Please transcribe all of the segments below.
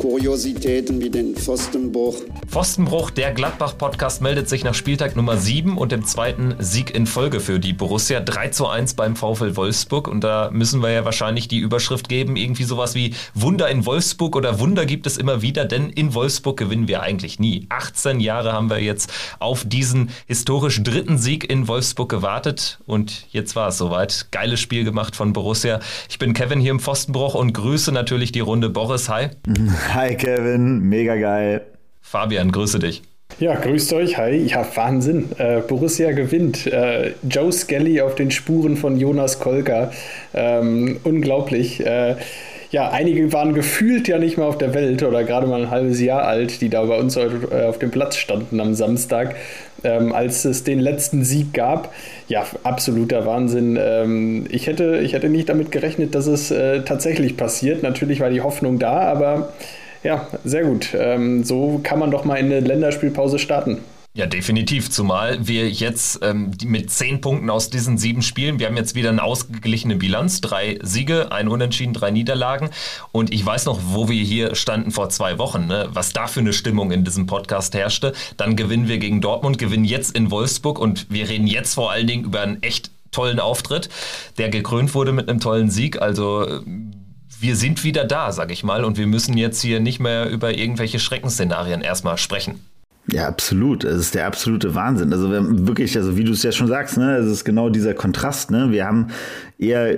Kuriositäten wie den Pfostenbruch. Pfostenbruch, der Gladbach-Podcast meldet sich nach Spieltag Nummer 7 und dem zweiten Sieg in Folge für die Borussia. 3 zu 1 beim VfL Wolfsburg. Und da müssen wir ja wahrscheinlich die Überschrift geben, irgendwie sowas wie Wunder in Wolfsburg oder Wunder gibt es immer wieder, denn in Wolfsburg gewinnen wir eigentlich nie. 18 Jahre haben wir jetzt auf diesen historisch dritten Sieg in Wolfsburg gewartet und jetzt war es soweit. Geiles Spiel gemacht von Borussia. Ich bin Kevin hier im Pfostenbruch und grüße natürlich die Runde Boris. Hi. Hi Kevin, mega geil. Fabian, grüße dich. Ja, grüßt euch. Hi. Ja, Wahnsinn. Äh, Borussia gewinnt. Äh, Joe Skelly auf den Spuren von Jonas Kolka. Ähm, unglaublich. Äh, ja, einige waren gefühlt ja nicht mehr auf der Welt oder gerade mal ein halbes Jahr alt, die da bei uns heute äh, auf dem Platz standen am Samstag, ähm, als es den letzten Sieg gab. Ja, absoluter Wahnsinn. Ähm, ich, hätte, ich hätte nicht damit gerechnet, dass es äh, tatsächlich passiert. Natürlich war die Hoffnung da, aber ja, sehr gut. Ähm, so kann man doch mal in eine Länderspielpause starten. Ja, definitiv. Zumal wir jetzt ähm, mit zehn Punkten aus diesen sieben Spielen, wir haben jetzt wieder eine ausgeglichene Bilanz. Drei Siege, ein Unentschieden, drei Niederlagen. Und ich weiß noch, wo wir hier standen vor zwei Wochen, ne? was da für eine Stimmung in diesem Podcast herrschte. Dann gewinnen wir gegen Dortmund, gewinnen jetzt in Wolfsburg und wir reden jetzt vor allen Dingen über einen echt tollen Auftritt, der gekrönt wurde mit einem tollen Sieg. Also wir sind wieder da, sag ich mal, und wir müssen jetzt hier nicht mehr über irgendwelche Schreckensszenarien erstmal sprechen. Ja, absolut. Es ist der absolute Wahnsinn. Also wirklich, also wie du es ja schon sagst, ne, es ist genau dieser Kontrast. Ne? Wir haben eher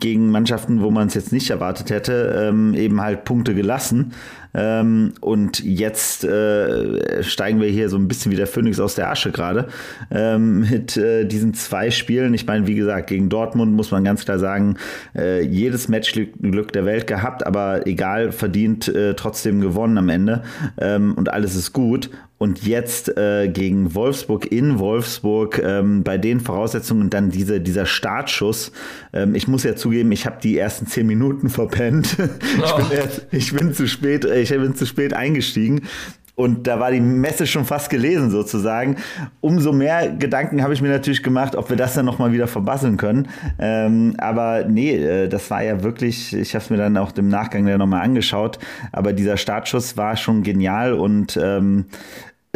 gegen Mannschaften, wo man es jetzt nicht erwartet hätte, ähm, eben halt Punkte gelassen. Ähm, und jetzt äh, steigen wir hier so ein bisschen wie der Phönix aus der Asche gerade ähm, mit äh, diesen zwei Spielen. Ich meine, wie gesagt, gegen Dortmund muss man ganz klar sagen, äh, jedes Matchglück der Welt gehabt, aber egal, verdient äh, trotzdem gewonnen am Ende. Ähm, und alles ist gut. Und jetzt äh, gegen Wolfsburg in Wolfsburg ähm, bei den Voraussetzungen dann diese, dieser Startschuss. Ähm, ich muss ja zugeben, ich habe die ersten zehn Minuten verpennt. Oh. ich, bin erst, ich bin zu spät, äh, ich bin zu spät eingestiegen. Und da war die Messe schon fast gelesen sozusagen. Umso mehr Gedanken habe ich mir natürlich gemacht, ob wir das dann nochmal wieder verbasseln können. Ähm, aber nee, äh, das war ja wirklich, ich habe es mir dann auch im Nachgang ja nochmal angeschaut. Aber dieser Startschuss war schon genial und ähm,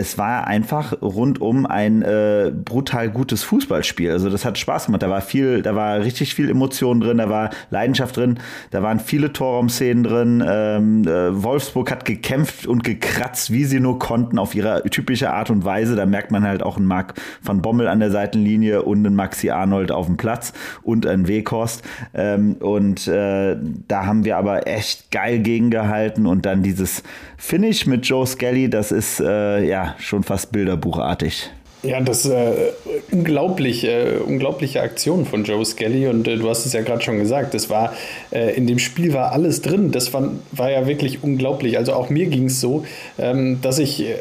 es war einfach rundum ein äh, brutal gutes Fußballspiel. Also das hat Spaß gemacht. Da war viel, da war richtig viel Emotion drin, da war Leidenschaft drin, da waren viele Torraumszenen drin. Ähm, äh, Wolfsburg hat gekämpft und gekratzt, wie sie nur konnten, auf ihre typische Art und Weise. Da merkt man halt auch einen Marc van Bommel an der Seitenlinie und einen Maxi Arnold auf dem Platz und einen Weghorst. Ähm, und äh, da haben wir aber echt geil gegengehalten und dann dieses Finish mit Joe Skelly, das ist äh, schon fast bilderbuchartig. Ja, das äh, unglaublich, äh, unglaubliche Aktion von Joe Skelly und äh, du hast es ja gerade schon gesagt, das war äh, in dem Spiel war alles drin. Das war, war ja wirklich unglaublich. Also auch mir ging es so, ähm, dass ich äh,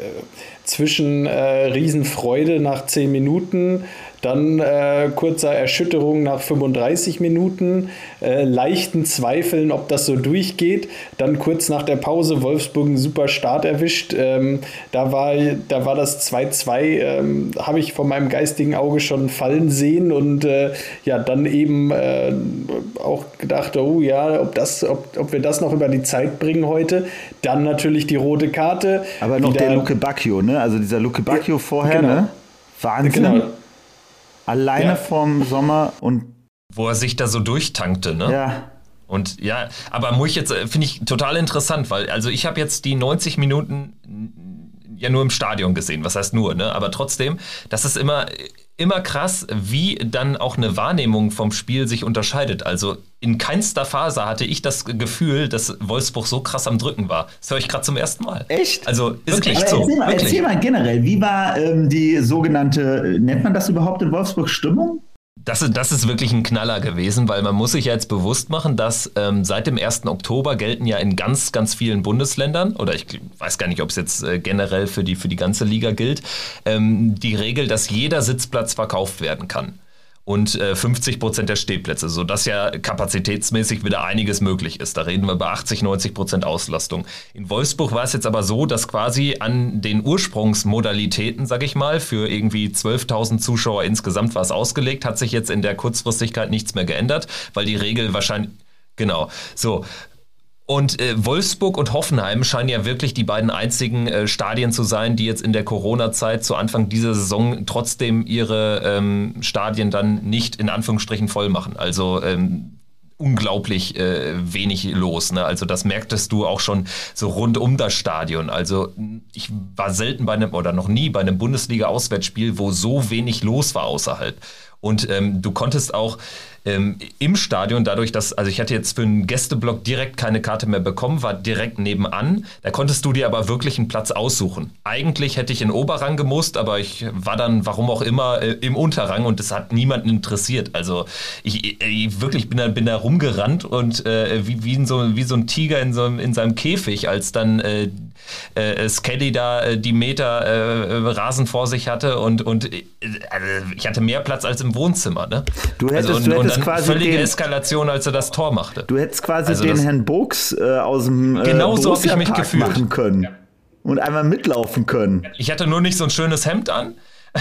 zwischen äh, Riesenfreude nach zehn Minuten dann äh, kurzer Erschütterung nach 35 Minuten, äh, leichten Zweifeln, ob das so durchgeht. Dann kurz nach der Pause Wolfsburg einen super Start erwischt. Ähm, da, war, da war das 2-2, ähm, habe ich von meinem geistigen Auge schon fallen sehen und äh, ja, dann eben äh, auch gedacht, oh ja, ob, das, ob, ob wir das noch über die Zeit bringen heute. Dann natürlich die rote Karte. Aber noch der Luke Bacchio, ne? Also dieser Luke Bacchio vorher, genau. ne? Wahnsinn. Genau. Alleine ja. vorm Sommer und. Wo er sich da so durchtankte, ne? Ja. Und ja, aber muss ich jetzt, äh, finde ich total interessant, weil, also ich habe jetzt die 90 Minuten ja nur im Stadion gesehen, was heißt nur, ne? Aber trotzdem, das ist immer, immer krass, wie dann auch eine Wahrnehmung vom Spiel sich unterscheidet. Also in keinster Phase hatte ich das Gefühl, dass Wolfsburg so krass am Drücken war. Das höre ich gerade zum ersten Mal. Echt? Also ist wirklich echt so. Erzähl mal, erzähl mal generell, wie war ähm, die sogenannte, nennt man das überhaupt in Wolfsburg Stimmung? Das ist, das ist wirklich ein Knaller gewesen, weil man muss sich ja jetzt bewusst machen, dass ähm, seit dem 1. Oktober gelten ja in ganz, ganz vielen Bundesländern, oder ich weiß gar nicht, ob es jetzt äh, generell für die, für die ganze Liga gilt, ähm, die Regel, dass jeder Sitzplatz verkauft werden kann. Und äh, 50 Prozent der Stehplätze, sodass ja kapazitätsmäßig wieder einiges möglich ist. Da reden wir über 80, 90 Prozent Auslastung. In Wolfsburg war es jetzt aber so, dass quasi an den Ursprungsmodalitäten, sag ich mal, für irgendwie 12.000 Zuschauer insgesamt war es ausgelegt, hat sich jetzt in der Kurzfristigkeit nichts mehr geändert, weil die Regel wahrscheinlich Genau. So, und äh, Wolfsburg und Hoffenheim scheinen ja wirklich die beiden einzigen äh, Stadien zu sein, die jetzt in der Corona-Zeit zu Anfang dieser Saison trotzdem ihre ähm, Stadien dann nicht in Anführungsstrichen voll machen. Also ähm, unglaublich äh, wenig los. Ne? Also das merktest du auch schon so rund um das Stadion. Also ich war selten bei einem oder noch nie bei einem Bundesliga-Auswärtsspiel, wo so wenig los war außerhalb. Und ähm, du konntest auch ähm, im Stadion, dadurch, dass, also ich hatte jetzt für einen Gästeblock direkt keine Karte mehr bekommen, war direkt nebenan. Da konntest du dir aber wirklich einen Platz aussuchen. Eigentlich hätte ich in Oberrang gemusst, aber ich war dann, warum auch immer, äh, im Unterrang und das hat niemanden interessiert. Also ich, ich wirklich bin da, bin da rumgerannt und äh, wie, wie, so, wie so ein Tiger in, so, in seinem Käfig, als dann äh, äh, Skelly da äh, die Meter äh, Rasen vor sich hatte und, und äh, ich hatte mehr Platz als im Wohnzimmer. Ne? Du hättest, also, und, du hättest dann quasi völlige den, Eskalation, als er das Tor machte. Du hättest quasi Also den das- Herrn äh, aus dem äh, Genau so ich mich gefühlt. machen können. Und einmal mitlaufen können. Ich hatte nur nicht so ein schönes Hemd an.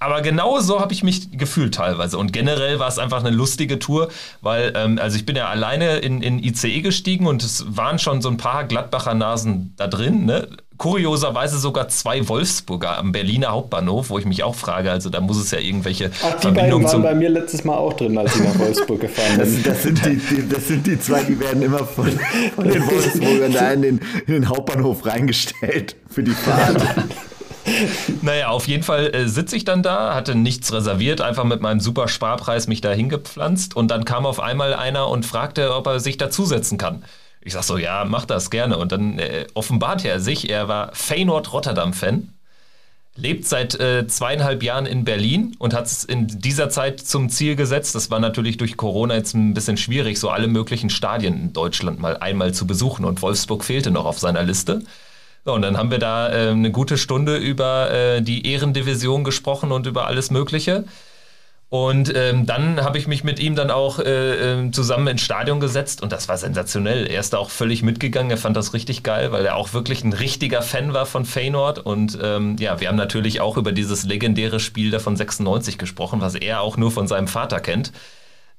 Aber genau so habe ich mich gefühlt teilweise. Und generell war es einfach eine lustige Tour, weil, ähm, also ich bin ja alleine in, in ICE gestiegen und es waren schon so ein paar Gladbacher Nasen da drin. Ne? Kurioserweise sogar zwei Wolfsburger am Berliner Hauptbahnhof, wo ich mich auch frage, also da muss es ja irgendwelche Ach, die beiden Verbindungen waren zum. bei mir letztes Mal auch drin, als ich nach Wolfsburg gefahren Das, bin. das, sind die, die, das sind die zwei, die werden immer von, von den Wolfsburgern da in den, in den Hauptbahnhof reingestellt für die Fahrt. Naja, auf jeden Fall äh, sitze ich dann da, hatte nichts reserviert, einfach mit meinem super Sparpreis mich da hingepflanzt und dann kam auf einmal einer und fragte, ob er sich dazusetzen kann. Ich sag so, ja, mach das gerne. Und dann äh, offenbarte er sich, er war Feyenoord Rotterdam-Fan, lebt seit äh, zweieinhalb Jahren in Berlin und hat es in dieser Zeit zum Ziel gesetzt. Das war natürlich durch Corona jetzt ein bisschen schwierig, so alle möglichen Stadien in Deutschland mal einmal zu besuchen. Und Wolfsburg fehlte noch auf seiner Liste. So, und dann haben wir da äh, eine gute Stunde über äh, die Ehrendivision gesprochen und über alles Mögliche. Und ähm, dann habe ich mich mit ihm dann auch äh, ähm, zusammen ins Stadion gesetzt und das war sensationell. Er ist da auch völlig mitgegangen, er fand das richtig geil, weil er auch wirklich ein richtiger Fan war von Feyenoord. Und ähm, ja, wir haben natürlich auch über dieses legendäre Spiel da von 96 gesprochen, was er auch nur von seinem Vater kennt.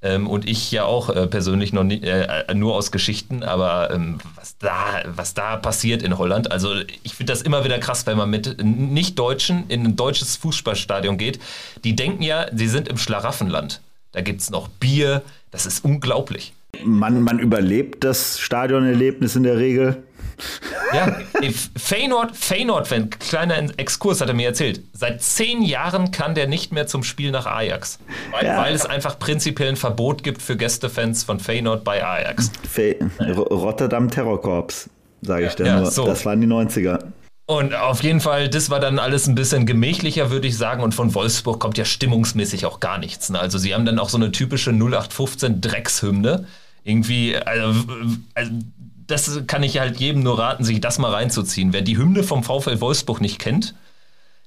Ähm, und ich ja auch äh, persönlich noch nie, äh, nur aus Geschichten, aber ähm, was, da, was da passiert in Holland, also ich finde das immer wieder krass, wenn man mit Nicht-Deutschen in ein deutsches Fußballstadion geht. Die denken ja, sie sind im Schlaraffenland. Da gibt es noch Bier, das ist unglaublich. Man, man überlebt das Stadionerlebnis in der Regel. Ja, ey, Feyenoord, Feyenoord-Fan, kleiner Exkurs hat er mir erzählt. Seit zehn Jahren kann der nicht mehr zum Spiel nach Ajax. Weil, Ja. weil es einfach prinzipiell ein Verbot gibt für Gästefans von Feyenoord bei Ajax. Fe Ro- Rotterdam Terrorkorps, sage ich Ja, nur. so. Das waren die 90er. Und auf jeden Fall, das war dann alles ein bisschen gemächlicher, würde ich sagen. Und von Wolfsburg kommt ja stimmungsmäßig auch gar nichts. Ne? Also sie haben dann auch so eine typische 0815 Dreckshymne. Irgendwie, also, also das kann ich halt jedem nur raten, sich das mal reinzuziehen. Wer die Hymne vom VfL Wolfsburg nicht kennt,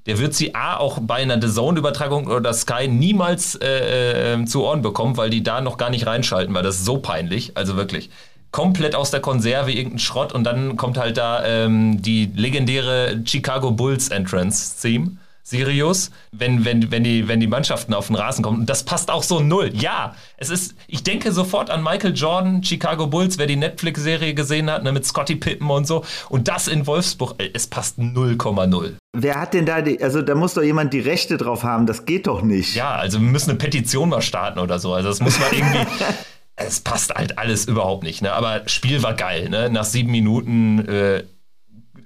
der wird sie A auch bei einer The Zone-Übertragung oder Sky niemals äh, äh, zu Ohren bekommen, weil die da noch gar nicht reinschalten, weil das ist so peinlich. Also wirklich. Komplett aus der Konserve irgendein Schrott und dann kommt halt da ähm, die legendäre Chicago Bulls Entrance Theme. Sirius, wenn, wenn, wenn, die, wenn die Mannschaften auf den Rasen kommen. Und das passt auch so null. Ja, es ist, ich denke sofort an Michael Jordan, Chicago Bulls, wer die Netflix-Serie gesehen hat, ne, mit Scotty Pippen und so. Und das in Wolfsburg, ey, es passt 0,0. Wer hat denn da die, also da muss doch jemand die Rechte drauf haben, das geht doch nicht. Ja, also wir müssen eine Petition mal starten oder so. Also das muss man irgendwie. es passt halt alles überhaupt nicht. Ne? Aber Spiel war geil. Ne? Nach sieben Minuten äh,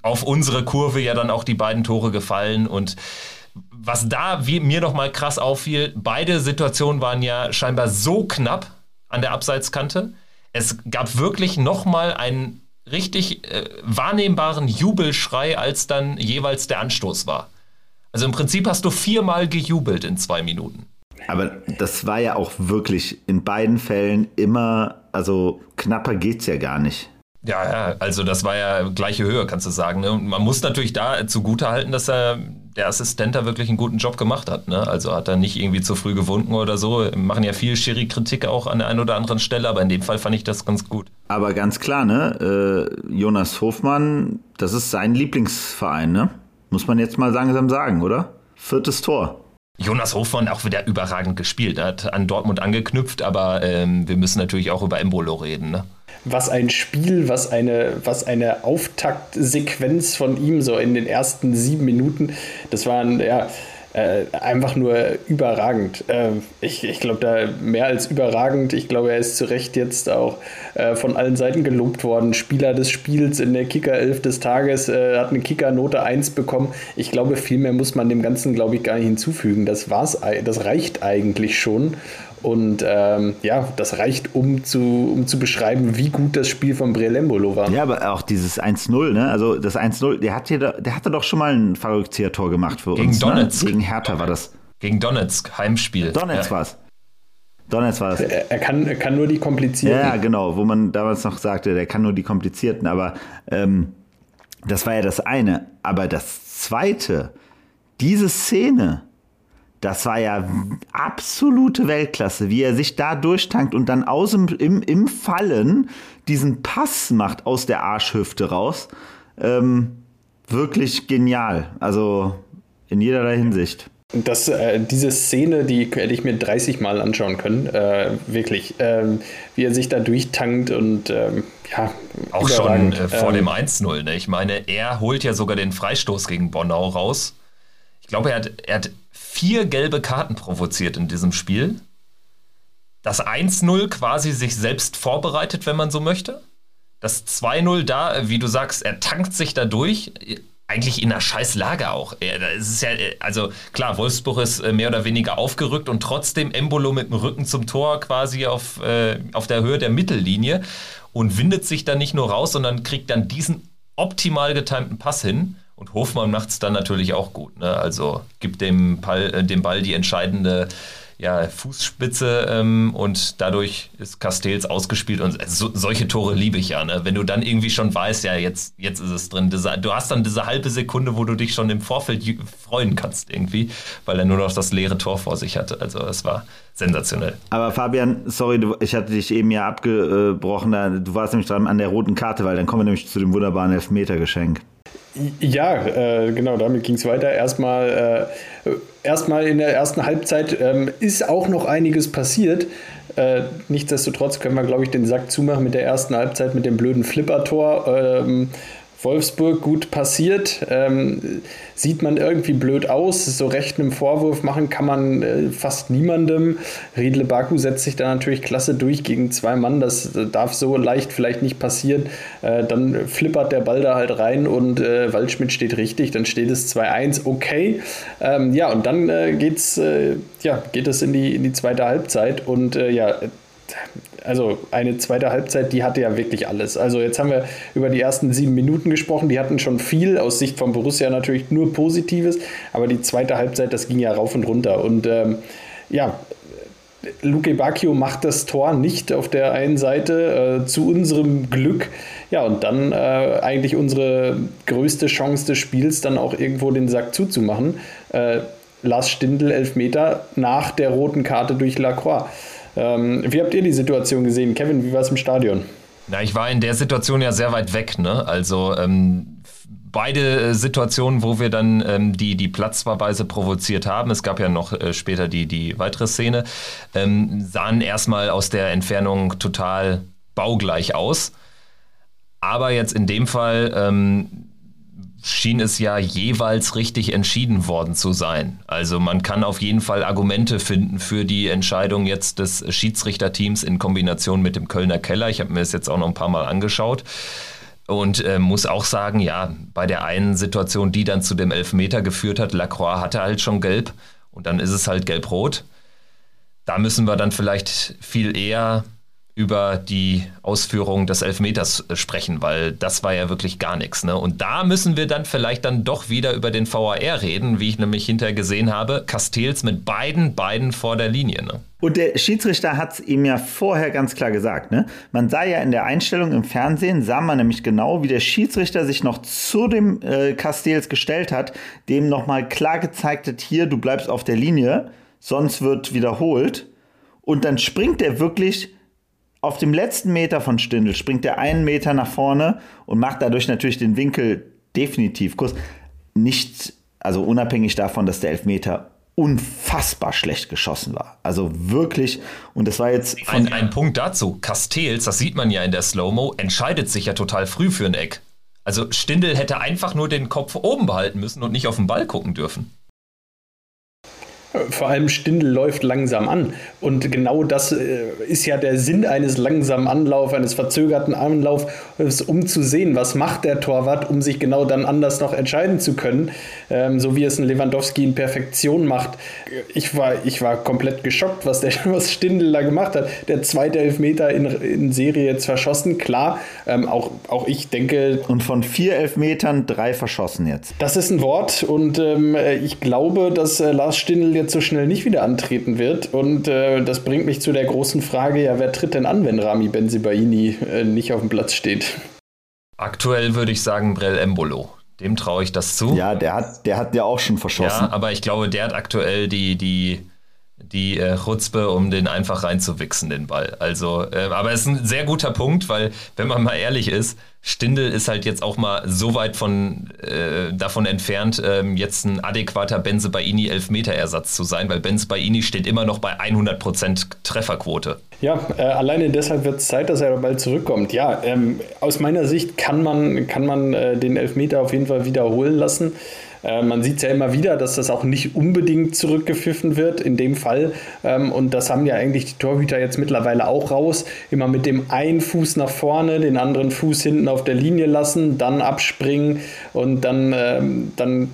auf unsere Kurve ja dann auch die beiden Tore gefallen und was da wie, mir noch mal krass auffiel, beide Situationen waren ja scheinbar so knapp an der Abseitskante. Es gab wirklich noch mal einen richtig äh, wahrnehmbaren Jubelschrei, als dann jeweils der Anstoß war. Also im Prinzip hast du viermal gejubelt in zwei Minuten. Aber das war ja auch wirklich in beiden Fällen immer, also knapper geht's ja gar nicht. Ja, ja, also das war ja gleiche Höhe, kannst du sagen. Ne? Und man muss natürlich da zugutehalten, dass er der Assistent da wirklich einen guten Job gemacht hat. Ne? Also hat er nicht irgendwie zu früh gewunken oder so. Wir machen ja viel Schiri-Kritik auch an der einen oder anderen Stelle, aber in dem Fall fand ich das ganz gut. Aber ganz klar, ne? Äh, Jonas Hofmann, das ist sein Lieblingsverein, ne? Muss man jetzt mal langsam sagen, oder? Viertes Tor. Jonas Hofmann auch wieder überragend gespielt. Er hat an Dortmund angeknüpft, aber ähm, wir müssen natürlich auch über Embolo reden. Ne? Was ein Spiel, was eine, was eine Auftaktsequenz von ihm so in den ersten sieben Minuten. Das waren, ja, äh, einfach nur überragend. Äh, ich ich glaube, da mehr als überragend. Ich glaube, er ist zu Recht jetzt auch äh, von allen Seiten gelobt worden. Spieler des Spiels in der Kicker-Elf des Tages äh, hat eine Kicker-Note 1 bekommen. Ich glaube, viel mehr muss man dem Ganzen, glaube ich, gar nicht hinzufügen. Das war's, das reicht eigentlich schon. Und ähm, ja, das reicht, um zu, um zu beschreiben, wie gut das Spiel von Brelembolo war. Ja, aber auch dieses 1-0, ne? Also das 1-0, der, hat der hatte doch schon mal ein Verrückzieher-Tor gemacht für Gegen uns. Gegen Donetsk. Ne? Gegen Hertha war das. Gegen Donetsk, Heimspiel. Donetsk ja. war es. Donetsk war es. Er, er, kann, er kann nur die komplizierten. Ja, genau, wo man damals noch sagte, der kann nur die komplizierten, aber ähm, das war ja das eine. Aber das zweite, diese Szene, das war ja absolute Weltklasse, wie er sich da durchtankt und dann aus dem, im, im Fallen diesen Pass macht aus der Arschhüfte raus. Ähm, wirklich genial. Also in jederlei Hinsicht. Das, äh, diese Szene, die hätte ich mir 30 Mal anschauen können, äh, wirklich. Ähm, wie er sich da durchtankt und ähm, ja. Auch schon äh, vor ähm, dem 1-0. Ne? Ich meine, er holt ja sogar den Freistoß gegen Bonau raus. Ich glaube, er hat, er hat vier gelbe Karten provoziert in diesem Spiel. Das 1-0 quasi sich selbst vorbereitet, wenn man so möchte. Das 2-0 da, wie du sagst, er tankt sich da durch. Eigentlich in einer scheiß Lage auch. Es ist ja, also klar, Wolfsburg ist äh, mehr oder weniger aufgerückt und trotzdem Embolo mit dem Rücken zum Tor quasi auf, äh, auf der Höhe der Mittellinie und windet sich dann nicht nur raus, sondern kriegt dann diesen optimal getimten Pass hin. Und Hofmann macht es dann natürlich auch gut. Ne? Also gibt dem, Ball, äh, dem Ball die entscheidende ja, Fußspitze ähm, und dadurch ist Castells ausgespielt und so, solche Tore liebe ich ja. Ne? Wenn du dann irgendwie schon weißt, ja, jetzt, jetzt ist es drin. du hast dann diese halbe Sekunde, wo du dich schon im Vorfeld freuen kannst irgendwie, weil er nur noch das leere Tor vor sich hatte. Also es war sensationell. Aber Fabian, sorry, ich hatte dich eben ja abgebrochen. Du warst nämlich dran an der roten Karte, weil dann kommen wir nämlich zu dem wunderbaren Elfmetergeschenk. Ja, äh, genau, damit ging es weiter. Erstmal, äh, erstmal in der ersten Halbzeit ähm, ist auch noch einiges passiert. Äh, nichtsdestotrotz können wir, glaube ich, den Sack zumachen mit der ersten Halbzeit mit dem blöden Flippertor. Ähm, Wolfsburg gut passiert. Ähm, sieht man irgendwie blöd aus. So recht einen Vorwurf machen kann man äh, fast niemandem. Riedle Baku setzt sich da natürlich klasse durch gegen zwei Mann. Das äh, darf so leicht vielleicht nicht passieren. Äh, dann flippert der Ball da halt rein und äh, Waldschmidt steht richtig. Dann steht es 2-1. Okay. Ähm, ja, und dann äh, geht's, äh, ja, geht es in die, in die zweite Halbzeit. Und ja, also eine zweite Halbzeit, die hatte ja wirklich alles. Also jetzt haben wir über die ersten sieben Minuten gesprochen, die hatten schon viel, aus Sicht von Borussia natürlich nur Positives, aber die zweite Halbzeit, das ging ja rauf und runter. Und ähm, ja, Luke Bacchio macht das Tor nicht auf der einen Seite, äh, zu unserem Glück. Ja, und dann äh, eigentlich unsere größte Chance des Spiels, dann auch irgendwo den Sack zuzumachen. Äh, Lars Stindl, Elfmeter nach der roten Karte durch Lacroix. Ähm, wie habt ihr die Situation gesehen? Kevin, wie war es im Stadion? Na, ich war in der Situation ja sehr weit weg, ne? Also ähm, beide äh, Situationen, wo wir dann ähm, die, die Platzverweise provoziert haben, es gab ja noch äh, später die, die weitere Szene, ähm, sahen erstmal aus der Entfernung total baugleich aus. Aber jetzt in dem Fall ähm, schien es ja jeweils richtig entschieden worden zu sein. Also man kann auf jeden Fall Argumente finden für die Entscheidung jetzt des Schiedsrichterteams in Kombination mit dem Kölner Keller. Ich habe mir das jetzt auch noch ein paar Mal angeschaut. Und äh, muss auch sagen, ja, bei der einen Situation, die dann zu dem Elfmeter geführt hat, Lacroix hatte halt schon gelb und dann ist es halt gelb-rot. Da müssen wir dann vielleicht viel eher über die Ausführung des Elfmeters äh, sprechen, weil das war ja wirklich gar nichts. Ne? Und da müssen wir dann vielleicht dann doch wieder über den VAR reden, wie ich nämlich hinterher gesehen habe. Castells mit beiden Beinen vor der Linie. Ne? Und der Schiedsrichter hat es ihm ja vorher ganz klar gesagt. Ne? Man sah ja in der Einstellung im Fernsehen, sah man nämlich genau, wie der Schiedsrichter sich noch zu dem äh, Castells gestellt hat, dem nochmal klar gezeigt hat, hier, du bleibst auf der Linie, sonst wird wiederholt. Und dann springt er wirklich auf dem letzten Meter von Stindl springt er einen Meter nach vorne und macht dadurch natürlich den Winkel definitiv kurz. Nicht, also unabhängig davon, dass der Elfmeter unfassbar schlecht geschossen war. Also wirklich, und das war jetzt. Ein, ein Punkt dazu. Castells, das sieht man ja in der Slow-Mo, entscheidet sich ja total früh für ein Eck. Also Stindl hätte einfach nur den Kopf oben behalten müssen und nicht auf den Ball gucken dürfen. Vor allem Stindel läuft langsam an. Und genau das äh, ist ja der Sinn eines langsamen Anlaufs, eines verzögerten Anlaufs, um zu sehen, was macht der Torwart, um sich genau dann anders noch entscheiden zu können. Ähm, so wie es ein Lewandowski in Perfektion macht. Ich war, ich war komplett geschockt, was, der, was Stindl da gemacht hat. Der zweite Elfmeter in, in Serie jetzt verschossen, klar. Ähm, auch, auch ich denke. Und von vier Elfmetern drei verschossen jetzt. Das ist ein Wort und ähm, ich glaube, dass äh, Lars Stindl jetzt so schnell nicht wieder antreten wird. Und äh, das bringt mich zu der großen Frage: Ja, wer tritt denn an, wenn Rami Benzibaini äh, nicht auf dem Platz steht? Aktuell würde ich sagen Brell Embolo. Dem traue ich das zu. Ja, der hat, der hat ja auch schon verschossen. Ja, aber ich glaube, der hat aktuell die, die, die äh, Chutzpe, um den einfach reinzuwichsen, den Ball. Also, äh, aber es ist ein sehr guter Punkt, weil, wenn man mal ehrlich ist, Stindel ist halt jetzt auch mal so weit von, äh, davon entfernt, ähm, jetzt ein adäquater Benzebaini Elfmeter-Ersatz zu sein, weil Benzebaini steht immer noch bei 100% Trefferquote. Ja, äh, alleine deshalb wird es Zeit, dass er bald zurückkommt. Ja, ähm, aus meiner Sicht kann man, kann man äh, den Elfmeter auf jeden Fall wiederholen lassen. Äh, man sieht es ja immer wieder, dass das auch nicht unbedingt zurückgepfiffen wird in dem Fall. Ähm, und das haben ja eigentlich die Torhüter jetzt mittlerweile auch raus. Immer mit dem einen Fuß nach vorne, den anderen Fuß hinten auf der Linie lassen, dann abspringen und dann, ähm, dann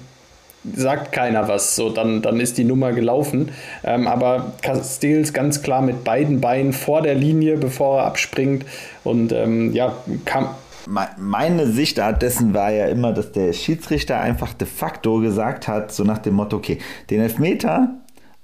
sagt keiner was. So, dann, dann ist die Nummer gelaufen. Ähm, aber Castells ganz klar mit beiden Beinen vor der Linie, bevor er abspringt. Und ähm, ja, kam, meine Sicht dessen war ja immer, dass der Schiedsrichter einfach de facto gesagt hat, so nach dem Motto, okay, den Elfmeter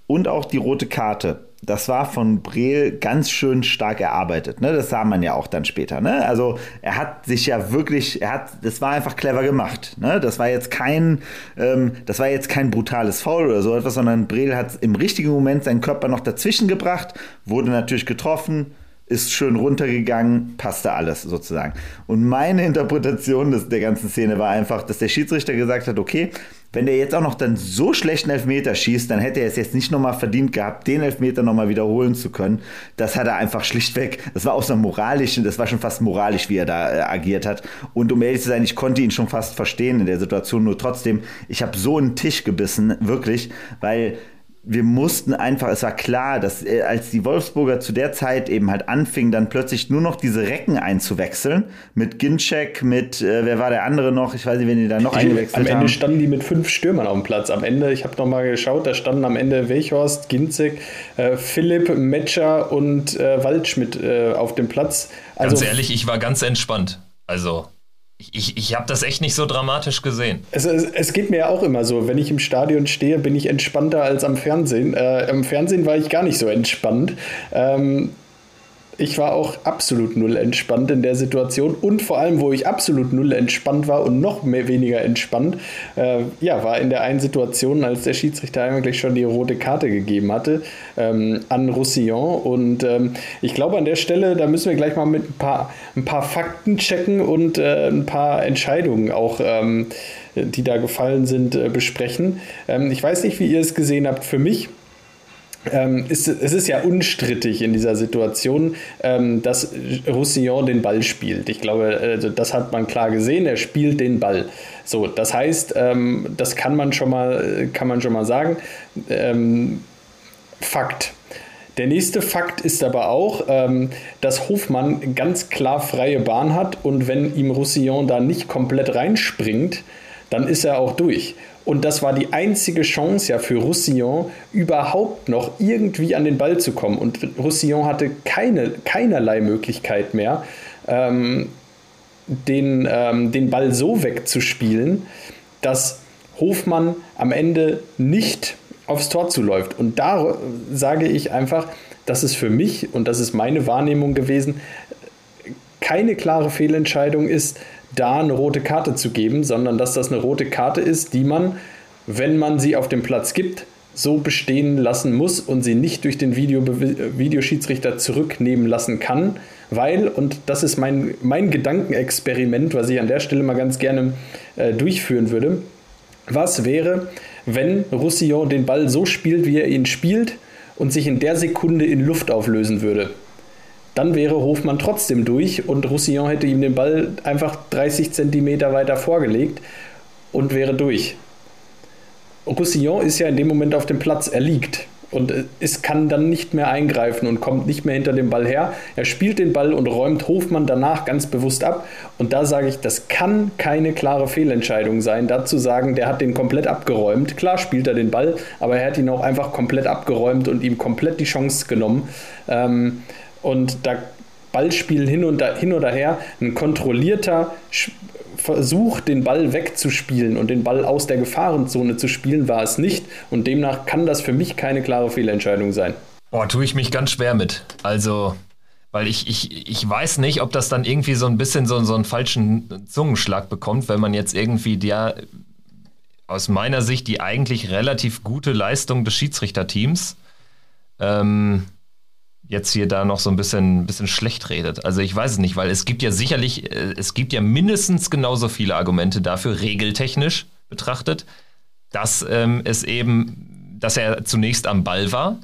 und auch die rote Karte, das war von Breel ganz schön stark erarbeitet. Ne? Das sah man ja auch dann später. Ne? Also er hat sich ja wirklich, er hat, das war einfach clever gemacht. Ne? Das war jetzt kein, ähm, das war jetzt kein brutales Foul oder so etwas, sondern Breel hat im richtigen Moment seinen Körper noch dazwischen gebracht, wurde natürlich getroffen, ist schön runtergegangen, passte alles sozusagen. Und meine Interpretation des, der ganzen Szene war einfach, dass der Schiedsrichter gesagt hat, okay, wenn der jetzt auch noch dann so schlechten Elfmeter schießt, dann hätte er es jetzt nicht nochmal verdient gehabt, den Elfmeter nochmal wiederholen zu können. Das hat er einfach schlichtweg, das war auch so moralisch, das war schon fast moralisch, wie er da äh, agiert hat. Und um ehrlich zu sein, ich konnte ihn schon fast verstehen in der Situation, nur trotzdem, ich habe so einen Tisch gebissen, wirklich, weil wir mussten einfach, es war klar, dass äh, als die Wolfsburger zu der Zeit eben halt anfingen, dann plötzlich nur noch diese Recken einzuwechseln, mit Ginczek, mit, äh, wer war der andere noch, ich weiß nicht, wenn die da noch die, eingewechselt haben. Am Ende haben. standen die mit fünf Stürmern auf dem Platz. Am Ende, ich habe noch mal geschaut, da standen am Ende Welchhorst, Ginczek, äh, Philipp, Metscher und äh, Waldschmidt äh, auf dem Platz. Also, ganz ehrlich, ich war ganz entspannt. Also ich, ich habe das echt nicht so dramatisch gesehen. Es, es, es, geht mir ja auch immer so. Wenn ich im Stadion stehe, bin ich entspannter als am Fernsehen. Äh, Am Fernsehen war ich gar nicht so entspannt. Ähm, ich war auch absolut null entspannt in der Situation und vor allem, wo ich absolut null entspannt war und noch mehr weniger entspannt, äh, ja, war in der einen Situation, als der Schiedsrichter eigentlich schon die rote Karte gegeben hatte ähm, an Roussillon und ähm, ich glaube an der Stelle, da müssen wir gleich mal mit ein paar, ein paar Fakten checken und äh, ein paar Entscheidungen auch ähm, die da gefallen sind, äh, besprechen. Ähm, ich weiß nicht, wie ihr es gesehen habt. Für mich ähm, ist, es ist ja unstrittig in dieser Situation, ähm, dass Roussillon den Ball spielt. Ich glaube, also das hat man klar gesehen, er spielt den Ball. So, das heißt, ähm, das kann man schon mal, kann man schon mal sagen. Ähm, Fakt. Der nächste Fakt ist aber auch, ähm, dass Hofmann ganz klar freie Bahn hat und wenn ihm Roussillon da nicht komplett reinspringt, dann ist er auch durch. Und das war die einzige Chance ja für Roussillon, überhaupt noch irgendwie an den Ball zu kommen. Und Roussillon hatte keine, keinerlei Möglichkeit mehr, ähm, den, ähm, den Ball so wegzuspielen, dass Hofmann am Ende nicht aufs Tor zuläuft. Und da sage ich einfach, das ist für mich, und das ist meine Wahrnehmung gewesen, keine klare Fehlentscheidung ist, da eine rote Karte zu geben, sondern dass das eine rote Karte ist, die man, wenn man sie auf dem Platz gibt, so bestehen lassen muss und sie nicht durch den Video Videoschiedsrichter zurücknehmen lassen kann, weil, und das ist mein, mein Gedankenexperiment, was ich an der Stelle mal ganz gerne äh, durchführen würde, was wäre, wenn Roussillon den Ball so spielt, wie er ihn spielt und sich in der Sekunde in Luft auflösen würde? Dann wäre Hofmann trotzdem durch und Roussillon hätte ihm den Ball einfach 30 Zentimeter weiter vorgelegt und wäre durch. Roussillon ist ja in dem Moment auf dem Platz, er liegt und es kann dann nicht mehr eingreifen und kommt nicht mehr hinter dem Ball her. Er spielt den Ball und räumt Hofmann danach ganz bewusst ab. Und da sage ich, das kann keine klare Fehlentscheidung sein, da zu sagen, der hat den komplett abgeräumt. Klar spielt er den Ball, aber er hat ihn auch einfach komplett abgeräumt und ihm komplett die Chance genommen. Ähm, und da Ballspielen hin und da, hin oder her, ein kontrollierter Versuch, den Ball wegzuspielen und den Ball aus der Gefahrenzone zu spielen, war es nicht. Und demnach kann das für mich keine klare Fehlentscheidung sein. Boah, tue ich mich ganz schwer mit. Also, weil ich, ich, ich weiß nicht, ob das dann irgendwie so ein bisschen so, so einen falschen Zungenschlag bekommt, wenn man jetzt irgendwie der aus meiner Sicht die eigentlich relativ gute Leistung des Schiedsrichterteams ähm, jetzt hier da noch so ein bisschen, bisschen schlecht redet. Also ich weiß es nicht, weil es gibt ja sicherlich, äh, es gibt ja mindestens genauso viele Argumente dafür, regeltechnisch betrachtet, dass ähm, es eben, dass er zunächst am Ball war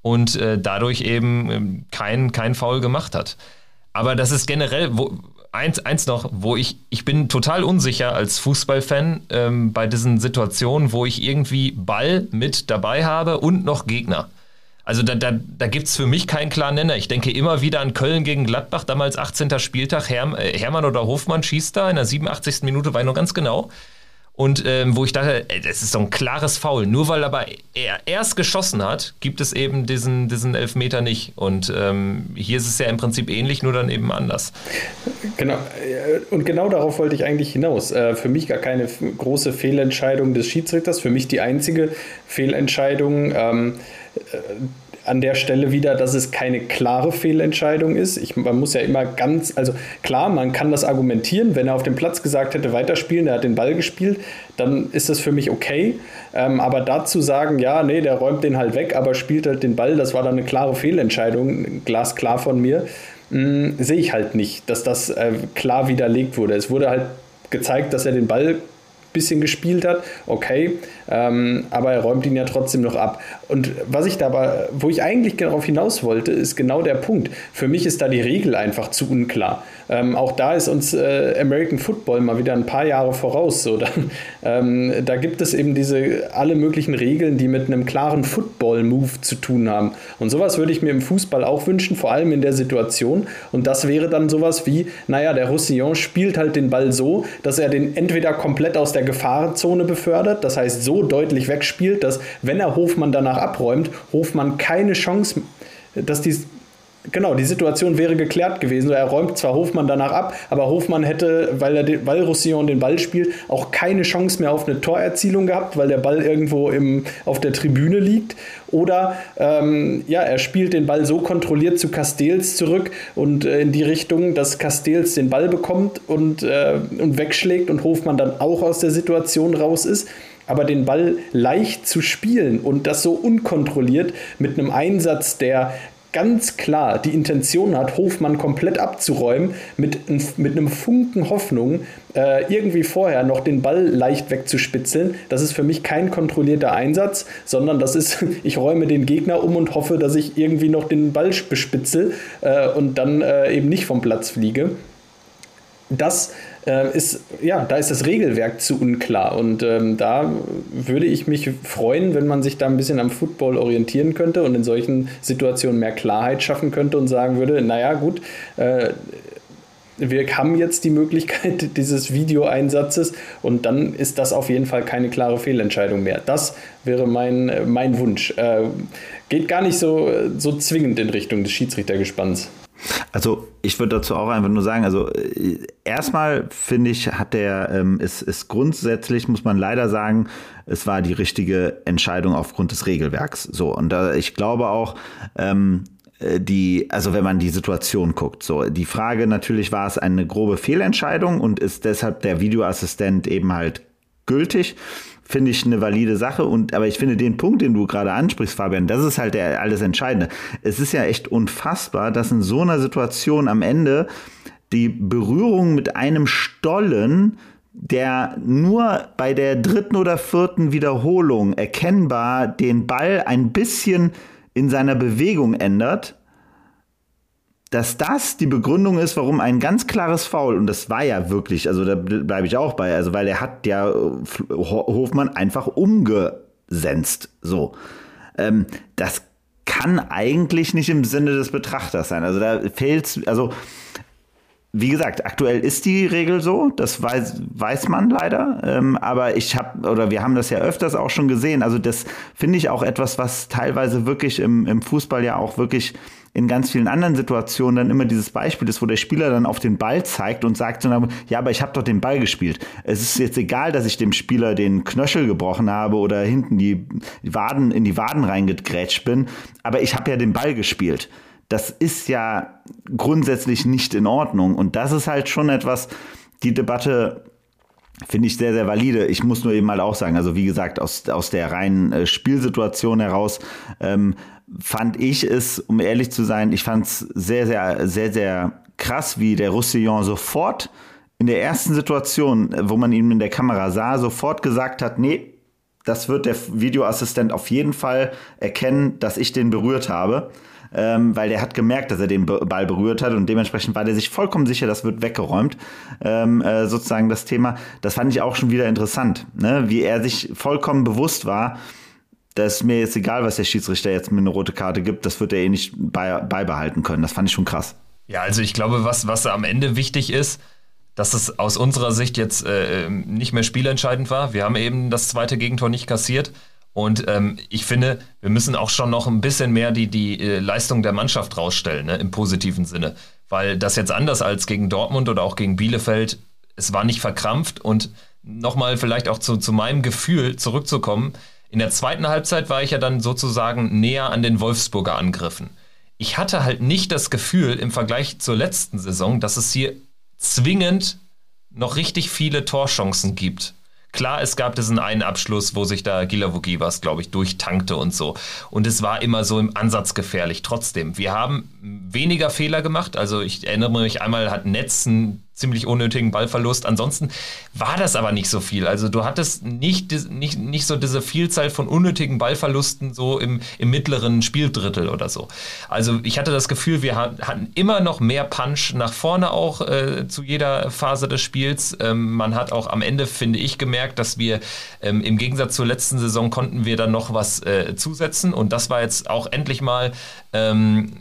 und äh, dadurch eben ähm, kein, kein Foul gemacht hat. Aber das ist generell, wo, eins, eins noch, wo ich, ich bin total unsicher als Fußballfan ähm, bei diesen Situationen, wo ich irgendwie Ball mit dabei habe und noch Gegner. Also da, da, da gibt es für mich keinen klaren Nenner. Ich denke immer wieder an Köln gegen Gladbach, damals 18. Spieltag. Herm, äh, Hermann oder Hofmann schießt da in der 87. Minute, war ich noch ganz genau. Und ähm, wo ich dachte, ey, das ist so ein klares Foul. Nur weil aber er erst geschossen hat, gibt es eben diesen, diesen Elfmeter nicht. Und ähm, hier ist es ja im Prinzip ähnlich, nur dann eben anders. Genau. Und genau darauf wollte ich eigentlich hinaus. Äh, für mich gar keine große Fehlentscheidung des Schiedsrichters. Für mich die einzige Fehlentscheidung. Ähm, äh, an der Stelle wieder, dass es keine klare Fehlentscheidung ist. Ich, man muss ja immer ganz, also klar, man kann das argumentieren, wenn er auf dem Platz gesagt hätte, weiterspielen, er hat den Ball gespielt, dann ist das für mich okay. Ähm, aber dazu sagen, ja, nee, der räumt den halt weg, aber spielt halt den Ball, das war dann eine klare Fehlentscheidung, glasklar von mir, hm, sehe ich halt nicht, dass das äh, klar widerlegt wurde. Es wurde halt gezeigt, dass er den Ball bisschen gespielt hat, okay, ähm, aber er räumt ihn ja trotzdem noch ab. Und was ich dabei, wo ich eigentlich darauf hinaus wollte, ist genau der Punkt. Für mich ist da die Regel einfach zu unklar. Ähm, auch da ist uns äh, American Football mal wieder ein paar Jahre voraus. So. Da, ähm, da gibt es eben diese alle möglichen Regeln, die mit einem klaren Football-Move zu tun haben. Und sowas würde ich mir im Fußball auch wünschen, vor allem in der Situation. Und das wäre dann sowas wie, naja, der Roussillon spielt halt den Ball so, dass er den entweder komplett aus der Gefahrenzone befördert, das heißt so deutlich wegspielt, dass wenn er Hofmann danach abräumt, Hofmann keine Chance, dass die Genau, die Situation wäre geklärt gewesen. Er räumt zwar Hofmann danach ab, aber Hofmann hätte, weil, er weil Roussillon den Ball spielt, auch keine Chance mehr auf eine Torerzielung gehabt, weil der Ball irgendwo im, auf der Tribüne liegt. Oder ähm, ja, er spielt den Ball so kontrolliert zu Castells zurück und äh, in die Richtung, dass Castells den Ball bekommt und, äh, und wegschlägt und Hofmann dann auch aus der Situation raus ist aber den Ball leicht zu spielen und das so unkontrolliert mit einem Einsatz, der ganz klar die Intention hat, Hofmann komplett abzuräumen, mit, mit einem Funken Hoffnung, äh, irgendwie vorher noch den Ball leicht wegzuspitzeln. Das ist für mich kein kontrollierter Einsatz, sondern das ist, ich räume den Gegner um und hoffe, dass ich irgendwie noch den Ball bespitzel äh, und dann äh, eben nicht vom Platz fliege. Das äh, ist, ja, da ist das Regelwerk zu unklar. Und ähm, da würde ich mich freuen, wenn man sich da ein bisschen am Football orientieren könnte und in solchen Situationen mehr Klarheit schaffen könnte und sagen würde, naja, gut, äh, wir haben jetzt die Möglichkeit dieses Videoeinsatzes und dann ist das auf jeden Fall keine klare Fehlentscheidung mehr. Das wäre mein, mein Wunsch. Äh, geht gar nicht so, so zwingend in Richtung des Schiedsrichtergespanns. Also ich würde dazu auch einfach nur sagen, also äh, erstmal finde ich, hat der, ähm, ist, ist grundsätzlich, muss man leider sagen, es war die richtige Entscheidung aufgrund des Regelwerks. So, und da, ich glaube auch, ähm, äh, die, also wenn man die Situation guckt, so die Frage natürlich war es eine grobe Fehlentscheidung und ist deshalb der Videoassistent eben halt gültig finde ich eine valide Sache. Und aber ich finde den Punkt, den du gerade ansprichst, Fabian, das ist halt der alles Entscheidende. Es ist ja echt unfassbar, dass in so einer Situation am Ende die Berührung mit einem Stollen der nur bei der dritten oder vierten Wiederholung erkennbar den Ball ein bisschen in seiner Bewegung ändert, dass das die Begründung ist, warum ein ganz klares Foul, und das war ja wirklich, also da bleibe ich auch bei, also weil er hat ja Hofmann einfach umgesenzt, so. Ähm, das kann eigentlich nicht im Sinne des Betrachters sein. Also da fehlt also wie gesagt, aktuell ist die Regel so, das weiß, weiß man leider. Ähm, aber ich habe, oder wir haben das ja öfters auch schon gesehen. Also, das finde ich auch etwas, was teilweise wirklich im, im Fußball ja auch wirklich in ganz vielen anderen Situationen dann immer dieses Beispiel ist, wo der Spieler dann auf den Ball zeigt und sagt ja, aber ich habe doch den Ball gespielt. Es ist jetzt egal, dass ich dem Spieler den Knöchel gebrochen habe oder hinten die Waden in die Waden reingegrätscht bin, aber ich habe ja den Ball gespielt. Das ist ja grundsätzlich nicht in Ordnung und das ist halt schon etwas, die Debatte finde ich sehr, sehr valide. Ich muss nur eben mal auch sagen, also wie gesagt, aus, aus der reinen äh, Spielsituation heraus ähm, fand ich es, um ehrlich zu sein, ich fand es sehr, sehr, sehr, sehr krass, wie der Roussillon sofort in der ersten Situation, wo man ihn in der Kamera sah, sofort gesagt hat, nee, das wird der Videoassistent auf jeden Fall erkennen, dass ich den berührt habe. Ähm, weil der hat gemerkt, dass er den Ball berührt hat und dementsprechend war der sich vollkommen sicher, das wird weggeräumt. Ähm, äh, sozusagen das Thema, das fand ich auch schon wieder interessant, ne? wie er sich vollkommen bewusst war, da ist mir jetzt egal, was der Schiedsrichter jetzt mir eine rote Karte gibt, das wird er eh nicht bei, beibehalten können. Das fand ich schon krass. Ja, also ich glaube, was, was am Ende wichtig ist, dass es aus unserer Sicht jetzt äh, nicht mehr spielentscheidend war. Wir haben eben das zweite Gegentor nicht kassiert. Und ähm, ich finde, wir müssen auch schon noch ein bisschen mehr die, die äh, Leistung der Mannschaft rausstellen, ne, im positiven Sinne. Weil das jetzt anders als gegen Dortmund oder auch gegen Bielefeld, es war nicht verkrampft und nochmal vielleicht auch zu, zu meinem Gefühl zurückzukommen, in der zweiten Halbzeit war ich ja dann sozusagen näher an den Wolfsburger Angriffen. Ich hatte halt nicht das Gefühl im Vergleich zur letzten Saison, dass es hier zwingend noch richtig viele Torchancen gibt. Klar, es gab diesen einen Abschluss, wo sich da Gilavugi was, glaube ich, durchtankte und so. Und es war immer so im Ansatz gefährlich. Trotzdem, wir haben weniger Fehler gemacht. Also ich erinnere mich einmal, hat Netz einen ziemlich unnötigen Ballverlust. Ansonsten war das aber nicht so viel. Also du hattest nicht, nicht, nicht so diese Vielzahl von unnötigen Ballverlusten so im, im mittleren Spieldrittel oder so. Also ich hatte das Gefühl, wir hatten immer noch mehr Punch nach vorne auch äh, zu jeder Phase des Spiels. Ähm, man hat auch am Ende, finde ich, gemerkt, dass wir ähm, im Gegensatz zur letzten Saison konnten wir dann noch was äh, zusetzen und das war jetzt auch endlich mal ähm,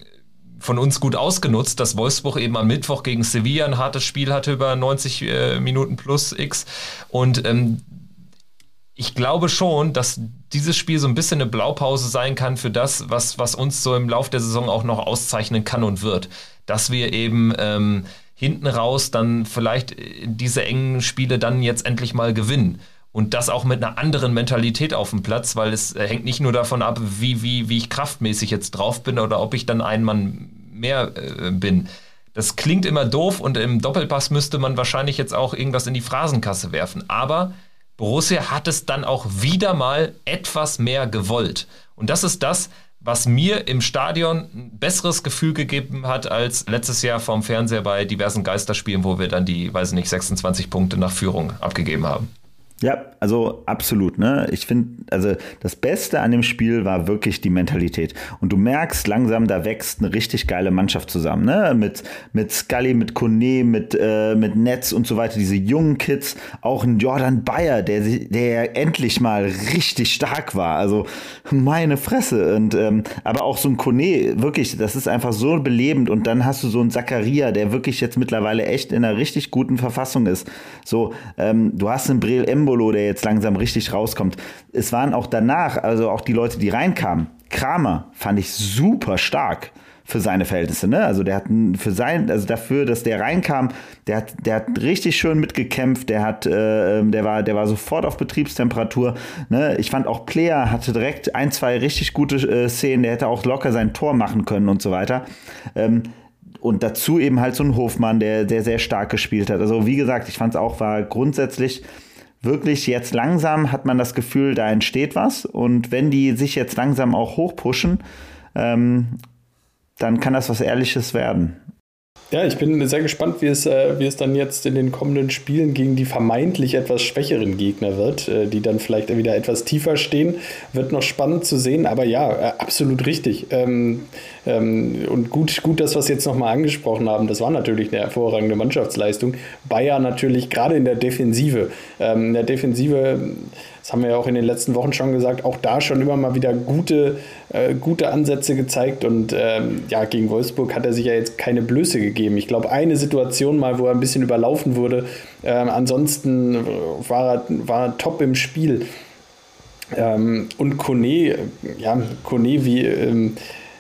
von uns gut ausgenutzt, dass Wolfsburg eben am Mittwoch gegen Sevilla ein hartes Spiel hatte über 90 äh, Minuten plus X. Und ähm, ich glaube schon, dass dieses Spiel so ein bisschen eine Blaupause sein kann für das, was, was uns so im Lauf der Saison auch noch auszeichnen kann und wird. Dass wir eben ähm, hinten raus dann vielleicht diese engen Spiele dann jetzt endlich mal gewinnen. Und das auch mit einer anderen Mentalität auf dem Platz, weil es äh, hängt nicht nur davon ab, wie, wie, wie ich kraftmäßig jetzt drauf bin oder ob ich dann ein Mann mehr äh, bin. Das klingt immer doof und im Doppelpass müsste man wahrscheinlich jetzt auch irgendwas in die Phrasenkasse werfen. Aber Borussia hat es dann auch wieder mal etwas mehr gewollt. Und das ist das, was mir im Stadion ein besseres Gefühl gegeben hat als letztes Jahr vorm Fernseher bei diversen Geisterspielen, wo wir dann die, weiß nicht, 26 Punkte nach Führung abgegeben haben. Ja, also absolut. Ne? Ich finde, also das Beste an dem Spiel war wirklich die Mentalität. Und du merkst langsam, da wächst eine richtig geile Mannschaft zusammen. Ne? Mit, mit Scully, mit Kone, mit, äh, mit Netz und so weiter. Diese jungen Kids. Auch ein Jordan Bayer, der, der endlich mal richtig stark war. Also meine Fresse. Und, ähm, aber auch so ein Kone, wirklich, das ist einfach so belebend. Und dann hast du so einen Zakaria, der wirklich jetzt mittlerweile echt in einer richtig guten Verfassung ist. So, ähm, du hast einen Brel M Embolo, der jetzt langsam richtig rauskommt. Es waren auch danach, also auch die Leute, die reinkamen. Kramer fand ich super stark für seine Verhältnisse. Ne? Also der hat für sein, also dafür, dass der reinkam, der hat, der hat richtig schön mitgekämpft. Der hat, äh, der war, der war sofort auf Betriebstemperatur. Ne? Ich fand auch Player hatte direkt ein, zwei richtig gute äh, Szenen. Der hätte auch locker sein Tor machen können und so weiter. Ähm, und dazu eben halt so ein Hofmann, der, der sehr stark gespielt hat. Also wie gesagt, ich fand es auch war grundsätzlich wirklich jetzt langsam hat man das Gefühl, da entsteht was. Und wenn die sich jetzt langsam auch hochpushen, ähm, dann kann das was Ehrliches werden. Ja, ich bin sehr gespannt, wie es, äh, wie es dann jetzt in den kommenden Spielen gegen die vermeintlich etwas schwächeren Gegner wird, äh, die dann vielleicht wieder etwas tiefer stehen. Wird noch spannend zu sehen, aber ja, äh, absolut richtig. Ähm, ähm, und gut, gut, dass wir es jetzt nochmal angesprochen haben. Das war natürlich eine hervorragende Mannschaftsleistung. Bayern natürlich gerade in der Defensive. Ähm, in der Defensive das haben wir ja auch in den letzten Wochen schon gesagt, auch da schon immer mal wieder gute, äh, gute Ansätze gezeigt. Und ähm, ja, gegen Wolfsburg hat er sich ja jetzt keine Blöße gegeben. Ich glaube, eine Situation mal, wo er ein bisschen überlaufen wurde. Ähm, ansonsten war er, war er top im Spiel. Ähm, und Kone, ja, Kone wie. Ähm,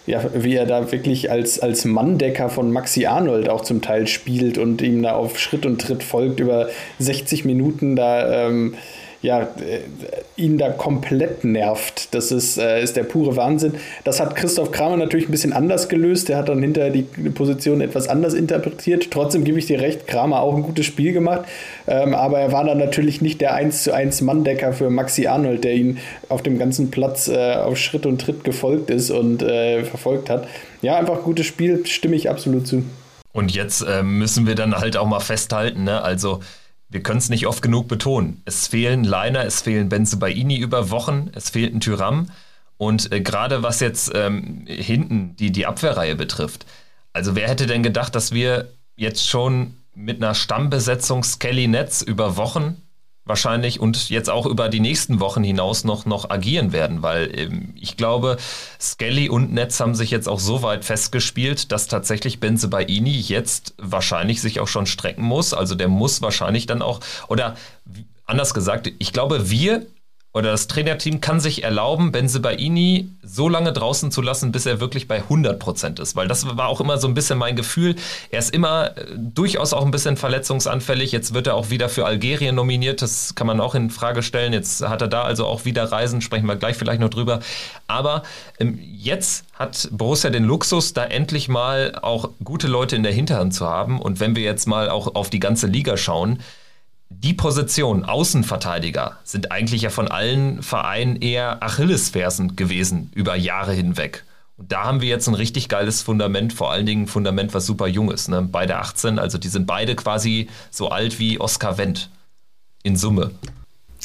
ja, wie er da wirklich als, als Manndecker von Maxi Arnold auch zum Teil spielt und ihm da auf Schritt und Tritt folgt über 60 Minuten da ähm, ja, äh, ihn da komplett nervt. Das ist, äh, ist der pure Wahnsinn. Das hat Christoph Kramer natürlich ein bisschen anders gelöst. Der hat dann hinterher die Position etwas anders interpretiert. Trotzdem gebe ich dir recht, Kramer auch ein gutes Spiel gemacht. Ähm, aber er war dann natürlich nicht der 1 zu 1 Manndecker für Maxi Arnold, der ihn auf dem ganzen Platz äh, auf Schritt und Tritt gefolgt ist und äh, verfolgt hat. Ja, einfach gutes Spiel, stimme ich absolut zu. Und jetzt äh, müssen wir dann halt auch mal festhalten, ne? also wir können es nicht oft genug betonen. Es fehlen Liner, es fehlen Benzebaini über Wochen, es fehlt ein Tyram. Und äh, gerade was jetzt ähm, hinten die, die Abwehrreihe betrifft, also wer hätte denn gedacht, dass wir jetzt schon mit einer Stammbesetzung Skelly Netz über Wochen wahrscheinlich und jetzt auch über die nächsten Wochen hinaus noch, noch agieren werden, weil ähm, ich glaube, Skelly und Netz haben sich jetzt auch so weit festgespielt, dass tatsächlich Benze Baini jetzt wahrscheinlich sich auch schon strecken muss. Also der muss wahrscheinlich dann auch, oder anders gesagt, ich glaube, wir oder das Trainerteam kann sich erlauben, Benzebaini so lange draußen zu lassen, bis er wirklich bei 100 Prozent ist. Weil das war auch immer so ein bisschen mein Gefühl. Er ist immer äh, durchaus auch ein bisschen verletzungsanfällig. Jetzt wird er auch wieder für Algerien nominiert. Das kann man auch in Frage stellen. Jetzt hat er da also auch wieder Reisen. Sprechen wir gleich vielleicht noch drüber. Aber ähm, jetzt hat Borussia den Luxus, da endlich mal auch gute Leute in der Hinterhand zu haben. Und wenn wir jetzt mal auch auf die ganze Liga schauen, die Position Außenverteidiger sind eigentlich ja von allen Vereinen eher Achillesfersen gewesen über Jahre hinweg. Und da haben wir jetzt ein richtig geiles Fundament, vor allen Dingen ein Fundament, was super jung ist. Ne? Beide 18, also die sind beide quasi so alt wie Oskar Wendt in Summe.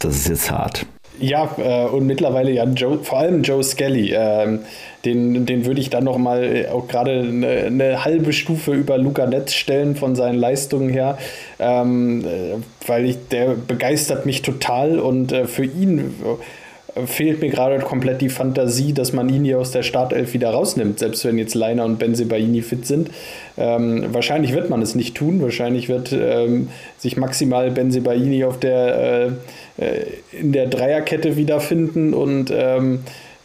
Das ist jetzt hart. Ja, äh, und mittlerweile ja Joe, vor allem Joe Skelly. Ähm, den, den würde ich dann noch mal äh, auch gerade eine, eine, halbe Stufe über Luca Netz stellen von seinen Leistungen her, ähm, äh, weil ich, der begeistert mich total und äh, für ihn fehlt mir gerade komplett die Fantasie, dass man ihn hier aus der Startelf wieder rausnimmt, selbst wenn jetzt Leiner und Benzebaini fit sind. Ähm, wahrscheinlich wird man es nicht tun. Wahrscheinlich wird ähm, sich maximal Benzebaini auf der, äh, äh, in der Dreierkette wiederfinden und ähm,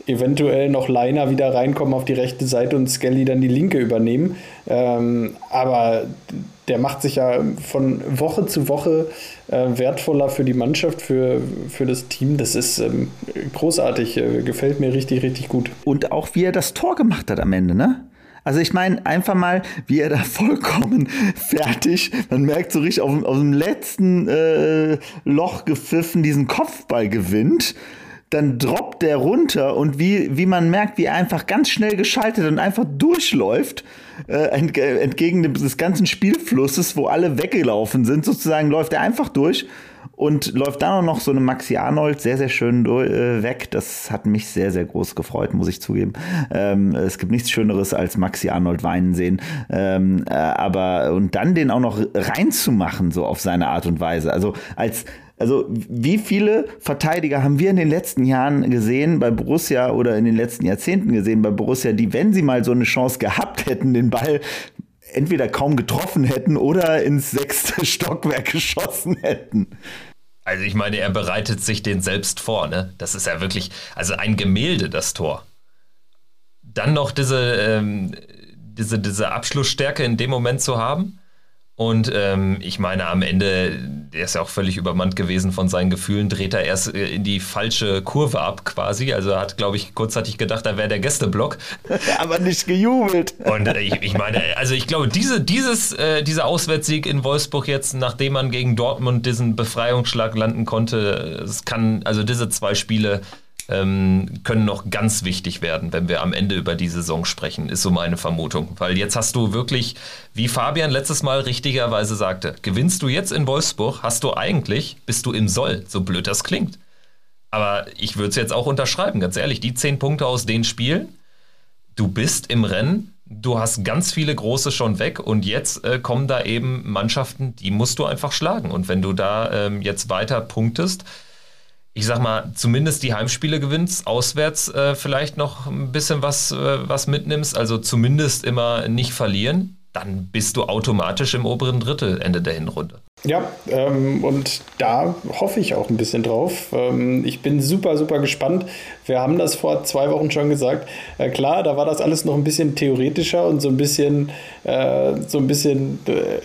eventuell noch Leiner wieder reinkommen auf die rechte Seite und Skelly dann die linke übernehmen. Ähm, aber der macht sich ja von Woche zu Woche äh, wertvoller für die Mannschaft, für, für das Team. Das ist ähm, großartig, äh, gefällt mir richtig, richtig gut. Und auch wie er das Tor gemacht hat am Ende, ne? Also ich meine, einfach mal, wie er da vollkommen fertig, man merkt so richtig auf, auf dem letzten äh, Loch gepfiffen, diesen Kopfball gewinnt dann droppt der runter und wie, wie man merkt, wie er einfach ganz schnell geschaltet und einfach durchläuft, äh, entgegen des ganzen Spielflusses, wo alle weggelaufen sind, sozusagen läuft er einfach durch und läuft dann auch noch so eine Maxi Arnold sehr, sehr schön äh, weg. Das hat mich sehr, sehr groß gefreut, muss ich zugeben. Ähm, es gibt nichts Schöneres als Maxi Arnold weinen sehen. Ähm, äh, aber und dann den auch noch reinzumachen, so auf seine Art und Weise. Also als also wie viele Verteidiger haben wir in den letzten Jahren gesehen bei Borussia oder in den letzten Jahrzehnten gesehen bei Borussia, die, wenn sie mal so eine Chance gehabt hätten, den Ball entweder kaum getroffen hätten oder ins sechste Stockwerk geschossen hätten. Also ich meine, er bereitet sich den selbst vor, ne? Das ist ja wirklich, also ein Gemälde, das Tor. Dann noch diese, ähm, diese, diese Abschlussstärke in dem Moment zu haben. Und ähm, ich meine, am Ende, der ist ja auch völlig übermannt gewesen von seinen Gefühlen, dreht er erst äh, in die falsche Kurve ab quasi. Also er hat, glaube ich, kurzzeitig gedacht, da wäre der Gästeblock. Aber nicht gejubelt. Und äh, ich, ich, meine, also ich glaube, diese, dieses, äh, dieser Auswärtssieg in Wolfsburg jetzt, nachdem man gegen Dortmund diesen Befreiungsschlag landen konnte, es kann, also diese zwei Spiele ähm, können noch ganz wichtig werden, wenn wir am Ende über die Saison sprechen, ist so meine Vermutung. Weil jetzt hast du wirklich, wie Fabian letztes Mal richtigerweise sagte, gewinnst du jetzt in Wolfsburg, hast du eigentlich, bist du im Soll, so blöd das klingt. Aber ich würde es jetzt auch unterschreiben, ganz ehrlich, die zehn Punkte aus den Spielen, du bist im Rennen, du hast ganz viele große schon weg und jetzt äh, kommen da eben Mannschaften, die musst du einfach schlagen. Und wenn du da ähm, jetzt weiter punktest, ich sag mal, zumindest die Heimspiele gewinnst, auswärts äh, vielleicht noch ein bisschen was, äh, was mitnimmst, also zumindest immer nicht verlieren, dann bist du automatisch im oberen Drittel Ende der Hinrunde. Ja, ähm, und da hoffe ich auch ein bisschen drauf. Ähm, ich bin super, super gespannt. Wir haben das vor zwei Wochen schon gesagt. Äh, klar, da war das alles noch ein bisschen theoretischer und so ein bisschen, äh, so ein bisschen äh,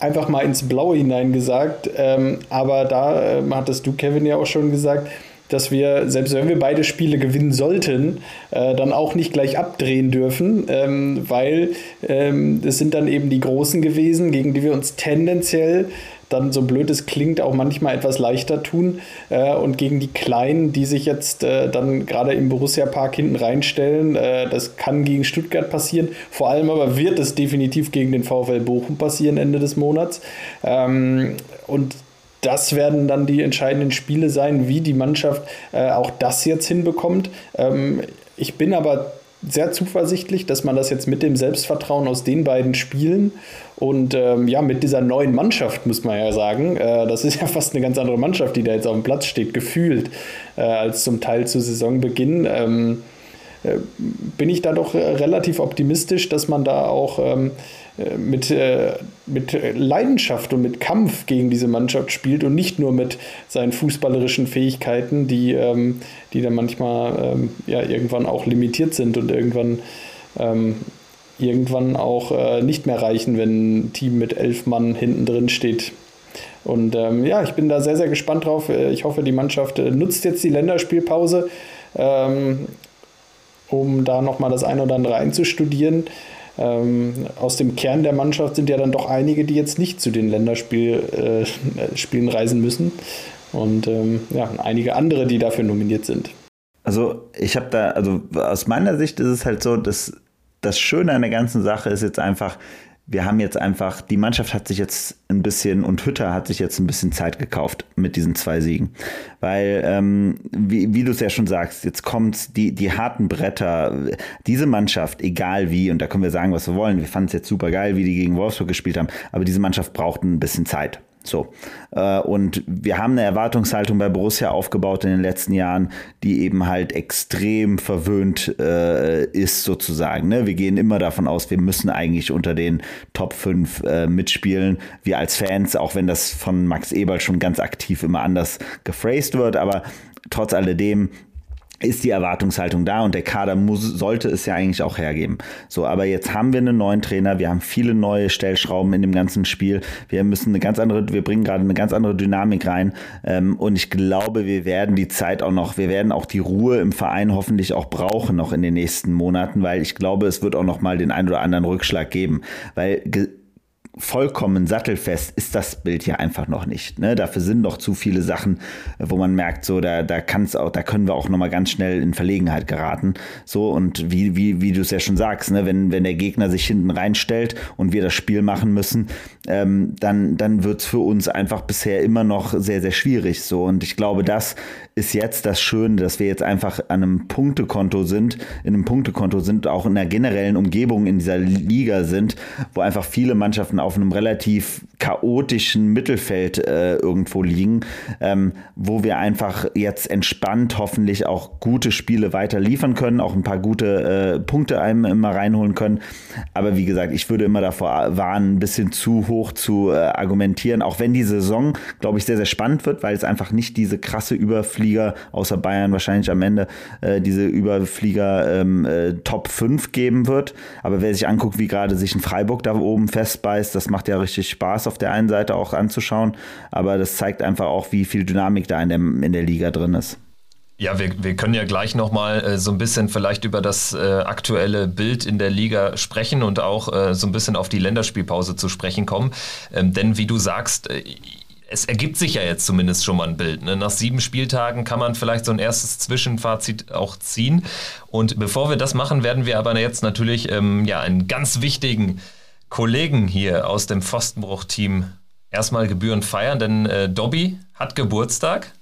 einfach mal ins Blaue hinein gesagt. Ähm, aber da äh, hattest du, Kevin, ja auch schon gesagt, dass wir, selbst wenn wir beide Spiele gewinnen sollten, äh, dann auch nicht gleich abdrehen dürfen, ähm, weil ähm, es sind dann eben die Großen gewesen, gegen die wir uns tendenziell dann, so blöd es klingt, auch manchmal etwas leichter tun. Äh, und gegen die Kleinen, die sich jetzt äh, dann gerade im Borussia-Park hinten reinstellen, äh, das kann gegen Stuttgart passieren. Vor allem aber wird es definitiv gegen den VfL Bochum passieren Ende des Monats. Ähm, und das werden dann die entscheidenden Spiele sein, wie die Mannschaft äh, auch das jetzt hinbekommt. Ähm, ich bin aber sehr zuversichtlich, dass man das jetzt mit dem Selbstvertrauen aus den beiden Spielen und ähm, ja, mit dieser neuen Mannschaft, muss man ja sagen, äh, das ist ja fast eine ganz andere Mannschaft, die da jetzt auf dem Platz steht, gefühlt, äh, als zum Teil zu Saisonbeginn. Ähm, äh, bin ich da doch relativ optimistisch, dass man da auch ähm, äh, mit, äh, mit Leidenschaft und mit Kampf gegen diese Mannschaft spielt und nicht nur mit seinen fußballerischen Fähigkeiten, die, ähm, die dann manchmal ähm, ja, irgendwann auch limitiert sind und irgendwann ähm, irgendwann auch äh, nicht mehr reichen, wenn ein Team mit elf Mann hinten drin steht. Und ähm, ja, ich bin da sehr, sehr gespannt drauf. Äh, ich hoffe, die Mannschaft äh, nutzt jetzt die Länderspielpause, ähm, um da nochmal das eine oder andere einzustudieren. Ähm, aus dem Kern der Mannschaft sind ja dann doch einige, die jetzt nicht zu den Länderspielen äh, reisen müssen. Und ähm, ja, einige andere, die dafür nominiert sind. Also ich habe da, also aus meiner Sicht ist es halt so, dass das Schöne an der ganzen Sache ist jetzt einfach, wir haben jetzt einfach, die Mannschaft hat sich jetzt ein bisschen und Hütter hat sich jetzt ein bisschen Zeit gekauft mit diesen zwei Siegen. Weil, ähm, wie, wie du es ja schon sagst, jetzt kommt die, die harten Bretter. Diese Mannschaft, egal wie, und da können wir sagen, was wir wollen, wir fanden es jetzt super geil, wie die gegen Wolfsburg gespielt haben, aber diese Mannschaft braucht ein bisschen Zeit. So. Äh, und wir haben eine Erwartungshaltung bei Borussia aufgebaut in den letzten Jahren, die eben halt extrem verwöhnt äh, ist, sozusagen. Ne? Wir gehen immer davon aus, wir müssen eigentlich unter den Top 5 äh, mitspielen. Wir als Fans, auch wenn das von Max Eberl schon ganz aktiv immer anders gephrased wird, aber trotz alledem ist die Erwartungshaltung da und der Kader muss, sollte es ja eigentlich auch hergeben. So, aber jetzt haben wir einen neuen Trainer, wir haben viele neue Stellschrauben in dem ganzen Spiel. Wir müssen eine ganz andere, wir bringen gerade eine ganz andere Dynamik rein ähm, und ich glaube, wir werden die Zeit auch noch, wir werden auch die Ruhe im Verein hoffentlich auch brauchen noch in den nächsten Monaten, weil ich glaube, es wird auch noch mal den einen oder anderen Rückschlag geben, weil vollkommen sattelfest ist das Bild ja einfach noch nicht. Ne? Dafür sind noch zu viele Sachen, wo man merkt, so da da kann's auch, da können wir auch noch mal ganz schnell in Verlegenheit geraten. So und wie wie wie du es ja schon sagst, ne? wenn wenn der Gegner sich hinten reinstellt und wir das Spiel machen müssen, ähm, dann dann wird's für uns einfach bisher immer noch sehr sehr schwierig. So und ich glaube, das ist jetzt das Schöne, dass wir jetzt einfach an einem Punktekonto sind, in einem Punktekonto sind, auch in der generellen Umgebung in dieser Liga sind, wo einfach viele Mannschaften auf einem relativ chaotischen Mittelfeld äh, irgendwo liegen, ähm, wo wir einfach jetzt entspannt hoffentlich auch gute Spiele weiter liefern können, auch ein paar gute äh, Punkte einem immer reinholen können. Aber wie gesagt, ich würde immer davor warnen, ein bisschen zu hoch zu äh, argumentieren, auch wenn die Saison, glaube ich, sehr, sehr spannend wird, weil es einfach nicht diese krasse Überflieger, außer Bayern wahrscheinlich am Ende, äh, diese Überflieger ähm, äh, Top 5 geben wird. Aber wer sich anguckt, wie gerade sich ein Freiburg da oben festbeißt, das macht ja richtig Spaß auf der einen Seite auch anzuschauen. Aber das zeigt einfach auch, wie viel Dynamik da in der, in der Liga drin ist. Ja, wir, wir können ja gleich nochmal äh, so ein bisschen vielleicht über das äh, aktuelle Bild in der Liga sprechen und auch äh, so ein bisschen auf die Länderspielpause zu sprechen kommen. Ähm, denn wie du sagst, äh, es ergibt sich ja jetzt zumindest schon mal ein Bild. Ne? Nach sieben Spieltagen kann man vielleicht so ein erstes Zwischenfazit auch ziehen. Und bevor wir das machen, werden wir aber jetzt natürlich ähm, ja, einen ganz wichtigen Kollegen hier aus dem Pfostenbruch-Team erstmal gebührend feiern, denn äh, Dobby hat Geburtstag.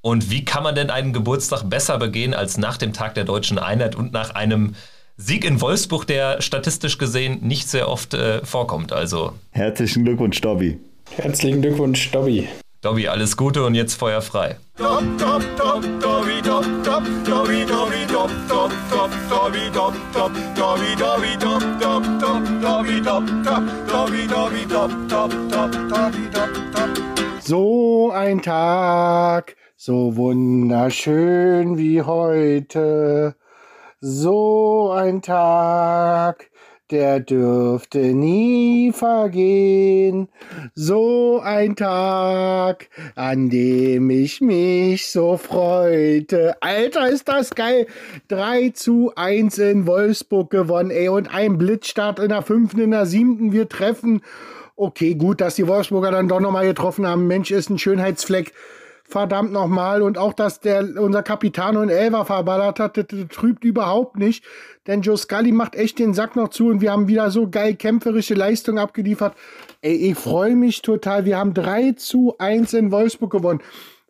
Und wie kann man denn einen Geburtstag besser begehen als nach dem Tag der deutschen Einheit und nach einem Sieg in Wolfsburg, der statistisch gesehen nicht sehr oft äh, vorkommt? Also herzlichen Glückwunsch, Dobby. Herzlichen Glückwunsch, Dobby. Dobby, alles Gute und jetzt Feuer frei. So ein Tag, so wunderschön wie heute. So ein Tag, der dürfte nie vergehen. So ein Tag, an dem ich mich so freute. Alter, ist das geil. 3 zu 1 in Wolfsburg gewonnen, ey, und ein Blitzstart in der fünften, in der siebten. Wir treffen. Okay, gut, dass die Wolfsburger dann doch nochmal getroffen haben. Mensch, ist ein Schönheitsfleck verdammt nochmal. Und auch, dass der unser Kapitän und Elver verballert hat, das, das, trübt überhaupt nicht. Denn Joe Scully macht echt den Sack noch zu und wir haben wieder so geil kämpferische Leistung abgeliefert. Ey, ich freue mich total. Wir haben 3 zu 1 in Wolfsburg gewonnen.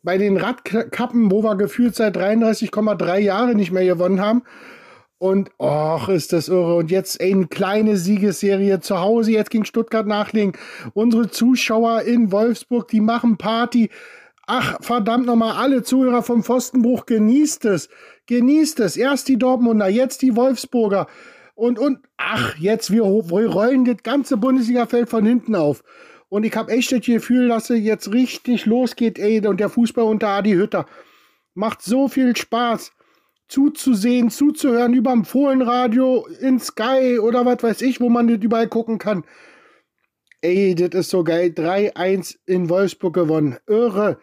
Bei den Radkappen, wo wir gefühlt seit 33,3 Jahren nicht mehr gewonnen haben. Und ach, ist das irre. Und jetzt ey, eine kleine Siegesserie zu Hause, jetzt gegen Stuttgart nachlegen. Unsere Zuschauer in Wolfsburg, die machen Party. Ach, verdammt nochmal, alle Zuhörer vom Pfostenbruch, genießt es. Genießt es. Erst die Dortmunder, jetzt die Wolfsburger. Und, und, ach, jetzt, wir, wir rollen das ganze Bundesliga-Feld von hinten auf. Und ich habe echt das Gefühl, dass es jetzt richtig losgeht, ey. Und der Fußball unter Adi Hütter macht so viel Spaß zuzusehen, zuzuhören über dem Fohlenradio in Sky oder was weiß ich, wo man das überall gucken kann. Ey, das ist so geil. 3-1 in Wolfsburg gewonnen. Irre.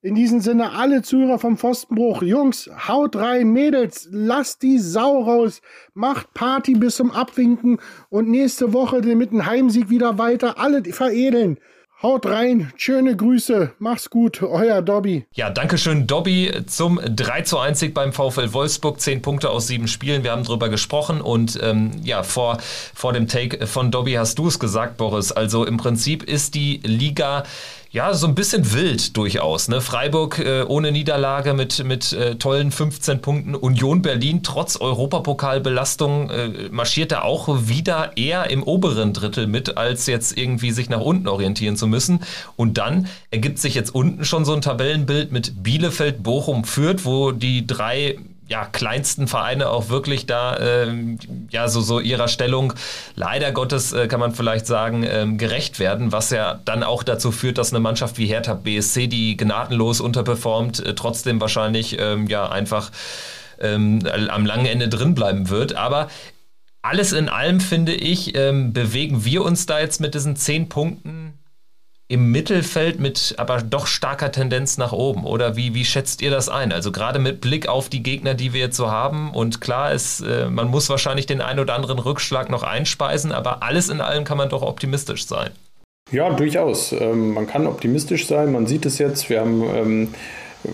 In diesem Sinne, alle Zuhörer vom Pfostenbruch, Jungs, haut rein, Mädels, lasst die Sau raus, macht Party bis zum Abwinken und nächste Woche mit dem Heimsieg wieder weiter, alle veredeln. Haut rein, schöne Grüße, mach's gut, euer Dobby. Ja, Dankeschön, Dobby, zum 3 zu 1 Sieg beim VfL Wolfsburg. Zehn Punkte aus sieben Spielen, wir haben drüber gesprochen und ähm, ja, vor, vor dem Take von Dobby hast du es gesagt, Boris. Also im Prinzip ist die Liga ja, so ein bisschen wild durchaus. Ne? Freiburg äh, ohne Niederlage mit, mit äh, tollen 15 Punkten. Union Berlin trotz Europapokalbelastung äh, marschiert da auch wieder eher im oberen Drittel mit, als jetzt irgendwie sich nach unten orientieren zu müssen. Und dann ergibt sich jetzt unten schon so ein Tabellenbild mit Bielefeld, Bochum, Fürth, wo die drei ja, kleinsten Vereine auch wirklich da ähm, ja so, so ihrer Stellung leider Gottes äh, kann man vielleicht sagen ähm, gerecht werden, was ja dann auch dazu führt, dass eine Mannschaft wie Hertha BSC, die gnadenlos unterperformt, äh, trotzdem wahrscheinlich ähm, ja einfach ähm, am langen Ende drin bleiben wird. Aber alles in allem finde ich, ähm, bewegen wir uns da jetzt mit diesen zehn Punkten im Mittelfeld mit aber doch starker Tendenz nach oben. Oder wie, wie schätzt ihr das ein? Also gerade mit Blick auf die Gegner, die wir jetzt so haben. Und klar ist, äh, man muss wahrscheinlich den einen oder anderen Rückschlag noch einspeisen, aber alles in allem kann man doch optimistisch sein. Ja, durchaus. Ähm, man kann optimistisch sein, man sieht es jetzt. Wir haben ähm,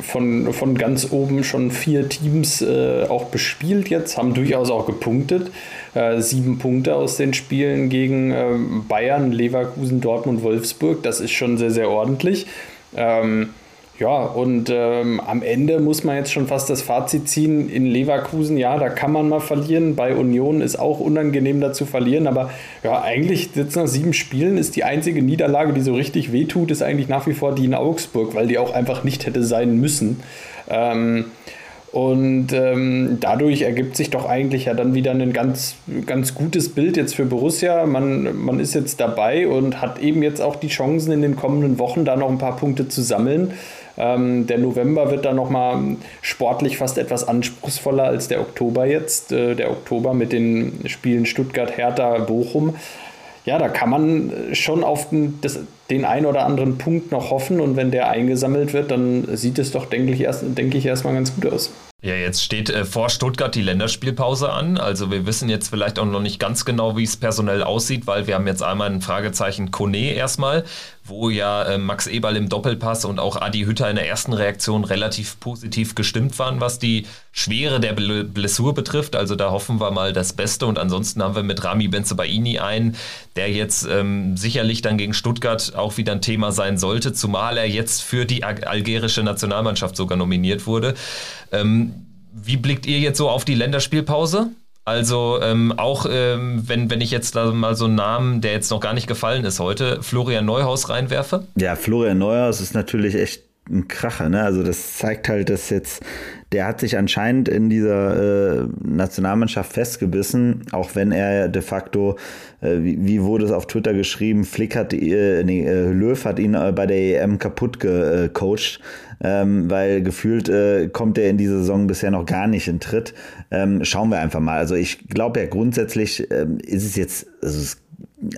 von, von ganz oben schon vier Teams äh, auch bespielt jetzt, haben durchaus auch gepunktet. Äh, sieben Punkte aus den Spielen gegen äh, Bayern, Leverkusen, Dortmund, Wolfsburg. Das ist schon sehr, sehr ordentlich. Ähm, ja, und ähm, am Ende muss man jetzt schon fast das Fazit ziehen. In Leverkusen, ja, da kann man mal verlieren. Bei Union ist auch unangenehm da zu verlieren. Aber ja, eigentlich jetzt nach sieben Spielen ist die einzige Niederlage, die so richtig wehtut, ist eigentlich nach wie vor die in Augsburg, weil die auch einfach nicht hätte sein müssen. Ähm, und ähm, dadurch ergibt sich doch eigentlich ja dann wieder ein ganz, ganz gutes Bild jetzt für Borussia. Man, man ist jetzt dabei und hat eben jetzt auch die Chancen in den kommenden Wochen da noch ein paar Punkte zu sammeln. Ähm, der November wird dann nochmal sportlich fast etwas anspruchsvoller als der Oktober jetzt. Äh, der Oktober mit den Spielen Stuttgart, Hertha, Bochum. Ja, da kann man schon auf den, das, den einen oder anderen Punkt noch hoffen und wenn der eingesammelt wird, dann sieht es doch, denke ich, erst, denke ich erstmal ganz gut aus. Ja, jetzt steht äh, vor Stuttgart die Länderspielpause an. Also wir wissen jetzt vielleicht auch noch nicht ganz genau, wie es personell aussieht, weil wir haben jetzt einmal ein Fragezeichen Kone erstmal, wo ja äh, Max Eberl im Doppelpass und auch Adi Hütter in der ersten Reaktion relativ positiv gestimmt waren, was die Schwere der Blessur betrifft. Also da hoffen wir mal das Beste. Und ansonsten haben wir mit Rami Benzebaini einen, der jetzt ähm, sicherlich dann gegen Stuttgart auch wieder ein Thema sein sollte, zumal er jetzt für die algerische Nationalmannschaft sogar nominiert wurde. Ähm, wie blickt ihr jetzt so auf die Länderspielpause? Also ähm, auch ähm, wenn, wenn ich jetzt da mal so einen Namen, der jetzt noch gar nicht gefallen ist heute, Florian Neuhaus reinwerfe? Ja, Florian Neuhaus ist natürlich echt ein Kracher. Ne? Also das zeigt halt, dass jetzt, der hat sich anscheinend in dieser äh, Nationalmannschaft festgebissen, auch wenn er de facto, äh, wie, wie, wurde es auf Twitter geschrieben, Flick hat, äh, nee, äh, Löw hat ihn äh, bei der EM kaputt gecoacht, ähm, weil gefühlt äh, kommt er in dieser Saison bisher noch gar nicht in Tritt. Ähm, schauen wir einfach mal. Also ich glaube ja grundsätzlich ähm, ist es jetzt, also es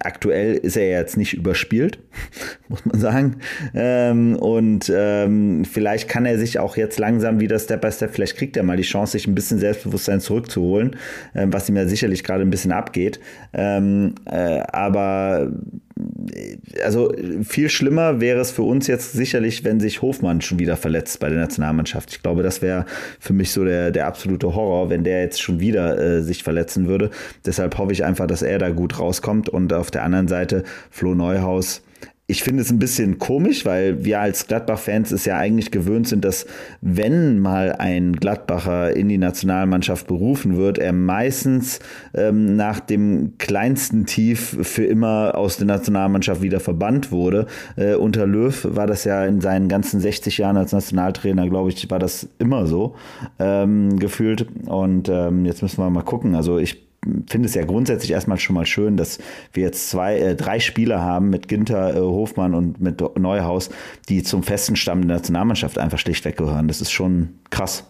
aktuell ist er jetzt nicht überspielt, muss man sagen. Ähm, und ähm, vielleicht kann er sich auch jetzt langsam wieder Step by Step, vielleicht kriegt er mal die Chance, sich ein bisschen Selbstbewusstsein zurückzuholen, ähm, was ihm ja sicherlich gerade ein bisschen abgeht. Ähm, äh, aber also viel schlimmer wäre es für uns jetzt sicherlich, wenn sich Hofmann schon wieder verletzt bei der Nationalmannschaft. Ich glaube, das wäre für mich so der, der absolute Horror, wenn der jetzt schon wieder äh, sich verletzen würde. Deshalb hoffe ich einfach, dass er da gut rauskommt und auf der anderen Seite Flo Neuhaus ich finde es ein bisschen komisch, weil wir als Gladbach-Fans es ja eigentlich gewöhnt sind, dass wenn mal ein Gladbacher in die Nationalmannschaft berufen wird, er meistens ähm, nach dem kleinsten Tief für immer aus der Nationalmannschaft wieder verbannt wurde. Äh, unter Löw war das ja in seinen ganzen 60 Jahren als Nationaltrainer, glaube ich, war das immer so ähm, gefühlt. Und ähm, jetzt müssen wir mal gucken. Also ich finde es ja grundsätzlich erstmal schon mal schön, dass wir jetzt zwei, äh, drei Spieler haben mit Ginter, äh, Hofmann und mit Neuhaus, die zum festen Stamm der Nationalmannschaft einfach schlichtweg gehören. Das ist schon krass.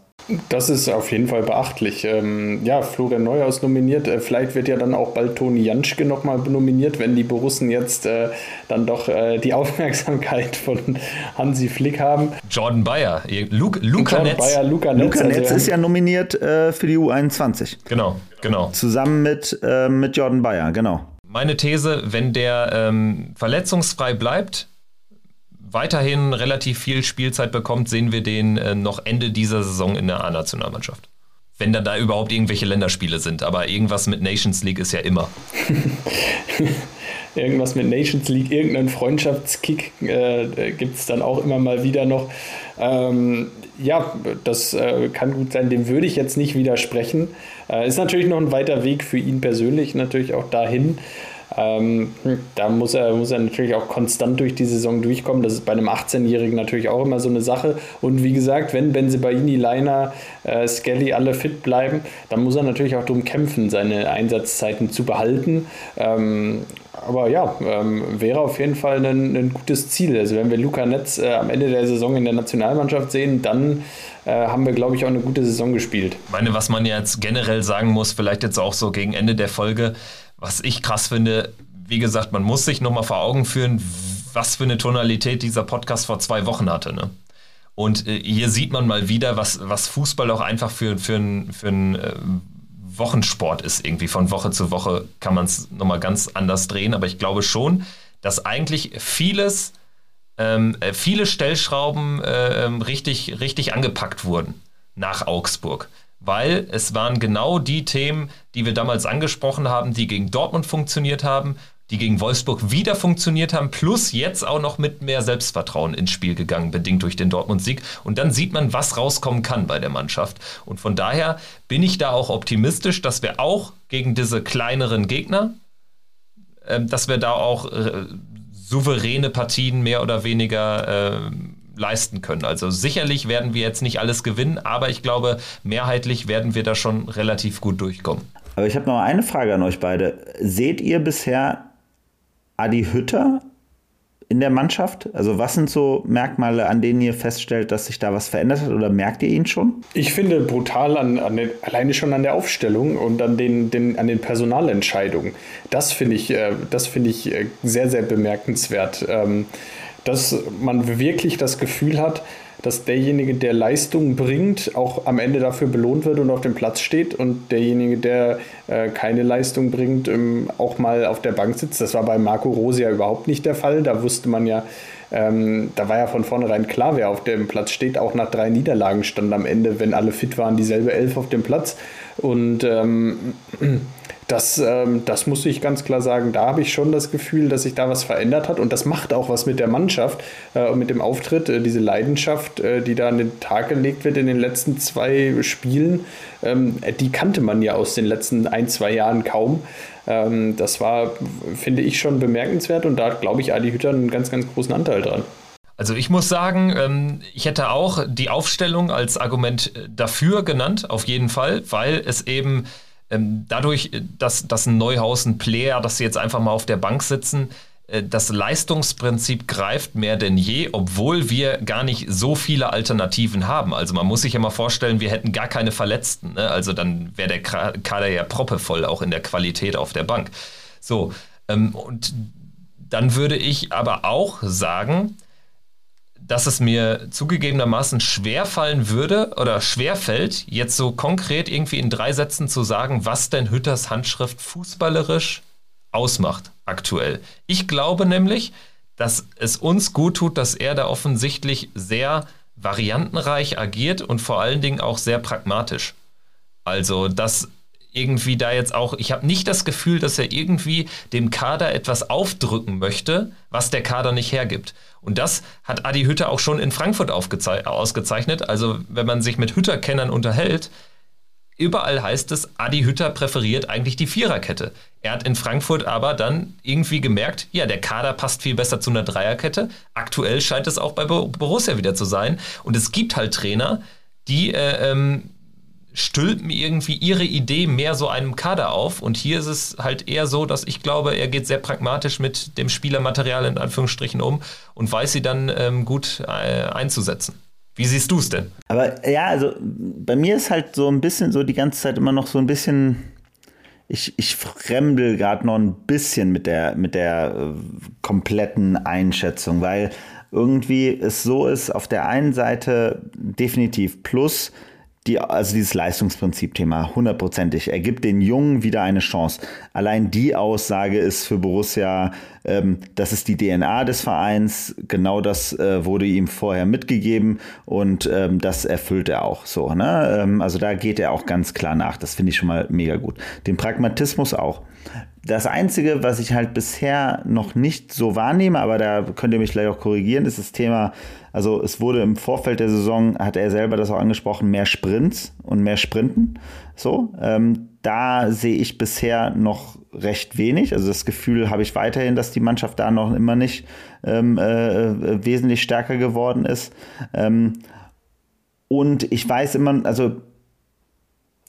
Das ist auf jeden Fall beachtlich. Ähm, ja, Florian Neuhaus nominiert. Äh, vielleicht wird ja dann auch bald Toni Janschke nochmal nominiert, wenn die Borussen jetzt äh, dann doch äh, die Aufmerksamkeit von Hansi Flick haben. Jordan Bayer, Luke, Luca Netz. Bayer, Luca Netz, Luca Netz also, ist ja nominiert äh, für die U21. Genau, genau. Zusammen mit, äh, mit Jordan Bayer, genau. Meine These, wenn der ähm, verletzungsfrei bleibt, weiterhin relativ viel Spielzeit bekommt, sehen wir den äh, noch Ende dieser Saison in der A-Nationalmannschaft. Wenn dann da überhaupt irgendwelche Länderspiele sind. Aber irgendwas mit Nations League ist ja immer. irgendwas mit Nations League, irgendeinen Freundschaftskick äh, gibt es dann auch immer mal wieder noch. Ähm, ja, das äh, kann gut sein, dem würde ich jetzt nicht widersprechen. Äh, ist natürlich noch ein weiter Weg für ihn persönlich, natürlich auch dahin. Ähm, da muss er, muss er natürlich auch konstant durch die Saison durchkommen. Das ist bei einem 18-Jährigen natürlich auch immer so eine Sache. Und wie gesagt, wenn Benzebaini, Leiner, äh, Skelly alle fit bleiben, dann muss er natürlich auch darum kämpfen, seine Einsatzzeiten zu behalten. Ähm, aber ja, ähm, wäre auf jeden Fall ein, ein, gutes Ziel. Also wenn wir Luca Netz äh, am Ende der Saison in der Nationalmannschaft sehen, dann äh, haben wir, glaube ich, auch eine gute Saison gespielt. Ich meine, was man jetzt generell sagen muss, vielleicht jetzt auch so gegen Ende der Folge, was ich krass finde, wie gesagt, man muss sich nochmal vor Augen führen, was für eine Tonalität dieser Podcast vor zwei Wochen hatte. Ne? Und äh, hier sieht man mal wieder, was, was Fußball auch einfach für, für einen für äh, Wochensport ist. Irgendwie von Woche zu Woche kann man es nochmal ganz anders drehen. Aber ich glaube schon, dass eigentlich vieles, ähm, äh, viele Stellschrauben äh, ähm, richtig, richtig angepackt wurden nach Augsburg. Weil es waren genau die Themen, die wir damals angesprochen haben, die gegen Dortmund funktioniert haben, die gegen Wolfsburg wieder funktioniert haben, plus jetzt auch noch mit mehr Selbstvertrauen ins Spiel gegangen, bedingt durch den Dortmund-Sieg. Und dann sieht man, was rauskommen kann bei der Mannschaft. Und von daher bin ich da auch optimistisch, dass wir auch gegen diese kleineren Gegner, ähm, dass wir da auch äh, souveräne Partien mehr oder weniger äh, leisten können. Also sicherlich werden wir jetzt nicht alles gewinnen, aber ich glaube, mehrheitlich werden wir da schon relativ gut durchkommen. Aber ich habe noch eine Frage an euch beide. Seht ihr bisher Adi Hütter in der Mannschaft? Also was sind so Merkmale, an denen ihr feststellt, dass sich da was verändert hat oder merkt ihr ihn schon? Ich finde brutal an, an den, alleine schon an der Aufstellung und an den, den, an den Personalentscheidungen. Das finde ich, äh, das finde ich äh, sehr, sehr bemerkenswert. Ähm, dass man wirklich das Gefühl hat, dass derjenige, der Leistung bringt, auch am Ende dafür belohnt wird und auf dem Platz steht und derjenige, der äh, keine Leistung bringt, ähm, auch mal auf der Bank sitzt. Das war bei Marco Rose ja überhaupt nicht der Fall. Da wusste man ja, ähm, da war ja von vornherein klar, wer auf dem Platz steht. Auch nach drei Niederlagen stand am Ende, wenn alle fit waren, dieselbe Elf auf dem Platz. Und ähm, das, ähm, das muss ich ganz klar sagen. Da habe ich schon das Gefühl, dass sich da was verändert hat. Und das macht auch was mit der Mannschaft äh, und mit dem Auftritt. Äh, diese Leidenschaft, äh, die da an den Tag gelegt wird in den letzten zwei Spielen, ähm, die kannte man ja aus den letzten ein, zwei Jahren kaum. Ähm, das war, finde ich, schon bemerkenswert. Und da hat, glaube ich, Adi Hütter einen ganz, ganz großen Anteil dran. Also ich muss sagen, ähm, ich hätte auch die Aufstellung als Argument äh, dafür genannt, auf jeden Fall, weil es eben ähm, dadurch, äh, dass, dass ein Neuhaus, ein Player, dass sie jetzt einfach mal auf der Bank sitzen, äh, das Leistungsprinzip greift mehr denn je, obwohl wir gar nicht so viele Alternativen haben. Also man muss sich ja mal vorstellen, wir hätten gar keine Verletzten. Ne? Also dann wäre der Kader ja proppevoll, auch in der Qualität auf der Bank. So, ähm, und dann würde ich aber auch sagen, dass es mir zugegebenermaßen schwer würde oder schwer jetzt so konkret irgendwie in drei Sätzen zu sagen, was denn Hütters Handschrift fußballerisch ausmacht aktuell. Ich glaube nämlich, dass es uns gut tut, dass er da offensichtlich sehr variantenreich agiert und vor allen Dingen auch sehr pragmatisch. Also, dass irgendwie da jetzt auch, ich habe nicht das Gefühl, dass er irgendwie dem Kader etwas aufdrücken möchte, was der Kader nicht hergibt. Und das hat Adi Hütter auch schon in Frankfurt ausgezeichnet. Also wenn man sich mit Hütter-Kennern unterhält, überall heißt es, Adi Hütter präferiert eigentlich die Viererkette. Er hat in Frankfurt aber dann irgendwie gemerkt, ja, der Kader passt viel besser zu einer Dreierkette. Aktuell scheint es auch bei Borussia wieder zu sein. Und es gibt halt Trainer, die äh, ähm, stülpen irgendwie ihre Idee mehr so einem Kader auf. Und hier ist es halt eher so, dass ich glaube, er geht sehr pragmatisch mit dem Spielermaterial in Anführungsstrichen um und weiß sie dann ähm, gut äh, einzusetzen. Wie siehst du es denn? Aber ja, also bei mir ist halt so ein bisschen so die ganze Zeit immer noch so ein bisschen. Ich, ich fremdel gerade noch ein bisschen mit der, mit der äh, kompletten Einschätzung, weil irgendwie es so ist, auf der einen Seite definitiv plus die, also dieses Leistungsprinzip-Thema, hundertprozentig. Er gibt den Jungen wieder eine Chance. Allein die Aussage ist für Borussia, ähm, das ist die DNA des Vereins. Genau das äh, wurde ihm vorher mitgegeben und ähm, das erfüllt er auch so. Ne? Ähm, also da geht er auch ganz klar nach. Das finde ich schon mal mega gut. Den Pragmatismus auch. Das Einzige, was ich halt bisher noch nicht so wahrnehme, aber da könnt ihr mich gleich auch korrigieren, ist das Thema, also es wurde im Vorfeld der Saison, hat er selber das auch angesprochen, mehr Sprints und mehr Sprinten. So, ähm, da sehe ich bisher noch recht wenig. Also das Gefühl habe ich weiterhin, dass die Mannschaft da noch immer nicht ähm, äh, wesentlich stärker geworden ist. Ähm, und ich weiß immer, also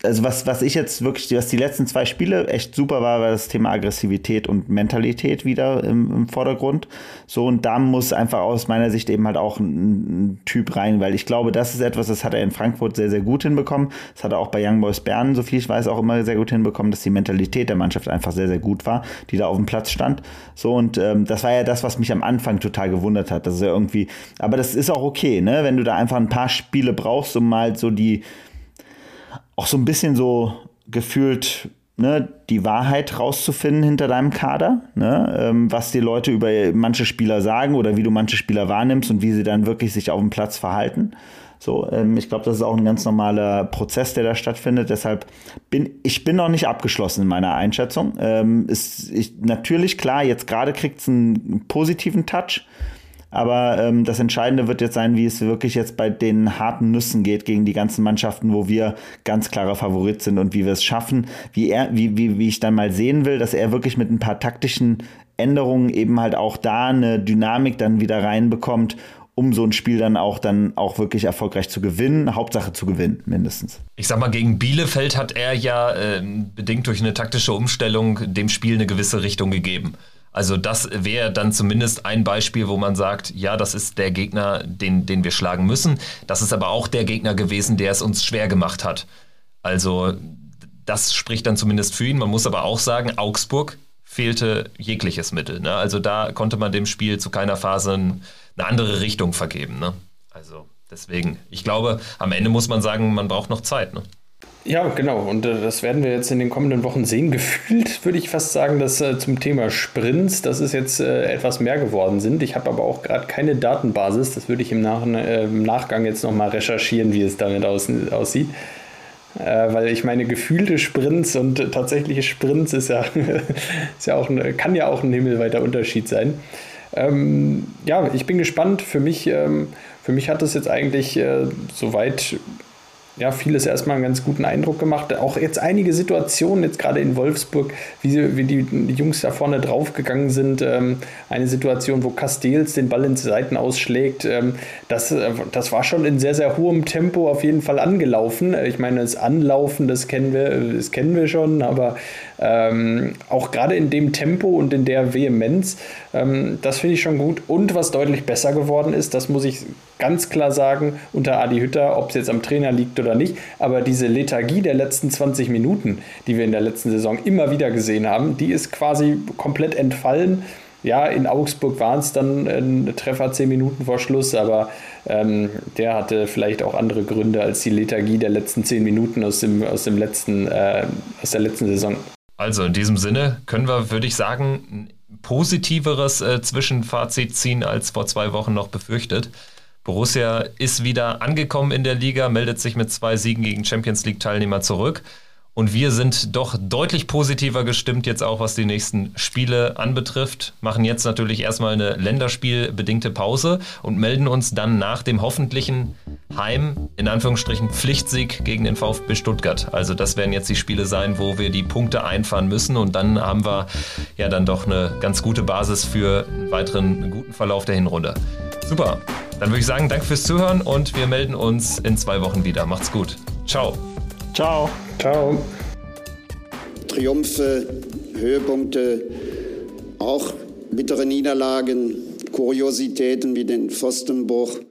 also was, was ich jetzt wirklich, was die letzten zwei Spiele echt super war, war das Thema Aggressivität und Mentalität wieder im, im Vordergrund. So, und da muss einfach aus meiner Sicht eben halt auch ein, ein, Typ rein, weil ich glaube, das ist etwas, das hat er in Frankfurt sehr, sehr gut hinbekommen. Das hat er auch bei Young Boys Bern, so viel ich weiß, auch immer sehr gut hinbekommen, dass die Mentalität der Mannschaft einfach sehr, sehr gut war, die da auf dem Platz stand. So, und ähm, das war ja das, was mich am Anfang total gewundert hat. Das ist ja irgendwie, aber das ist auch okay, ne, wenn du da einfach ein paar Spiele brauchst, um mal so die, auch so ein bisschen so gefühlt ne, die Wahrheit rauszufinden hinter deinem Kader, ne, ähm, was die Leute über manche Spieler sagen oder wie du manche Spieler wahrnimmst und wie sie dann wirklich sich auf dem Platz verhalten. So, ähm, ich glaube, das ist auch ein ganz normaler Prozess, der da stattfindet. Deshalb bin ich bin noch nicht abgeschlossen in meiner Einschätzung. Ähm, ist ich, natürlich klar, jetzt gerade kriegt es einen positiven Touch. Aber ähm, das Entscheidende wird jetzt sein, wie es wirklich jetzt bei den harten Nüssen geht gegen die ganzen Mannschaften, wo wir ganz klarer Favorit sind und wie wir es schaffen, wie er, wie, wie, wie ich dann mal sehen will, dass er wirklich mit ein paar taktischen Änderungen eben halt auch da eine Dynamik dann wieder reinbekommt, um so ein Spiel dann auch dann auch wirklich erfolgreich zu gewinnen. Hauptsache zu gewinnen, mindestens. Ich sag mal, gegen Bielefeld hat er ja äh, bedingt durch eine taktische Umstellung dem Spiel eine gewisse Richtung gegeben. Also das wäre dann zumindest ein Beispiel, wo man sagt, ja, das ist der Gegner, den, den wir schlagen müssen. Das ist aber auch der Gegner gewesen, der es uns schwer gemacht hat. Also das spricht dann zumindest für ihn. Man muss aber auch sagen, Augsburg fehlte jegliches Mittel. Ne? Also da konnte man dem Spiel zu keiner Phase eine andere Richtung vergeben. Ne? Also deswegen, ich glaube, am Ende muss man sagen, man braucht noch Zeit. Ne? Ja, genau. Und äh, das werden wir jetzt in den kommenden Wochen sehen. Gefühlt würde ich fast sagen, dass äh, zum Thema Sprints, dass es jetzt äh, etwas mehr geworden sind. Ich habe aber auch gerade keine Datenbasis. Das würde ich im, Nach äh, im Nachgang jetzt nochmal recherchieren, wie es damit aus aussieht. Äh, weil ich meine, gefühlte Sprints und tatsächliche Sprints ist ja, ist ja auch ein, kann ja auch ein himmelweiter Unterschied sein. Ähm, ja, ich bin gespannt. Für mich, ähm, für mich hat es jetzt eigentlich äh, soweit ja, vieles erstmal einen ganz guten Eindruck gemacht. Auch jetzt einige Situationen, jetzt gerade in Wolfsburg, wie, wie die, Jungs da vorne draufgegangen sind. Ähm, eine Situation, wo Castells den Ball ins Seiten ausschlägt. Ähm, das, äh, das war schon in sehr, sehr hohem Tempo auf jeden Fall angelaufen. Ich meine, das Anlaufen, das kennen wir, das kennen wir schon, aber ähm, auch gerade in dem Tempo und in der Vehemenz, ähm, das finde ich schon gut. Und was deutlich besser geworden ist, das muss ich ganz klar sagen, unter Adi Hütter, ob es jetzt am Trainer liegt oder nicht, aber diese Lethargie der letzten 20 Minuten, die wir in der letzten Saison immer wieder gesehen haben, die ist quasi komplett entfallen. Ja, in Augsburg waren es dann ein Treffer 10 Minuten vor Schluss, aber ähm, der hatte vielleicht auch andere Gründe als die Lethargie der letzten 10 Minuten aus, dem, aus, dem letzten, äh, aus der letzten Saison. Also in diesem Sinne können wir, würde ich sagen, ein positiveres äh, Zwischenfazit ziehen als vor zwei Wochen noch befürchtet. Borussia ist wieder angekommen in der Liga, meldet sich mit zwei Siegen gegen Champions League-Teilnehmer zurück. Und wir sind doch deutlich positiver gestimmt jetzt auch, was die nächsten Spiele anbetrifft. Machen jetzt natürlich erstmal eine länderspielbedingte Pause und melden uns dann nach dem hoffentlichen Heim, in Anführungsstrichen, Pflichtsieg gegen den VfB Stuttgart. Also das werden jetzt die Spiele sein, wo wir die Punkte einfahren müssen. Und dann haben wir ja dann doch eine ganz gute Basis für einen weiteren guten Verlauf der Hinrunde. Super. Dann würde ich sagen, danke fürs Zuhören und wir melden uns in zwei Wochen wieder. Macht's gut. Ciao. Ciao. Ciao. Triumphe, Höhepunkte, auch bittere Niederlagen, Kuriositäten wie den Pfostenbruch.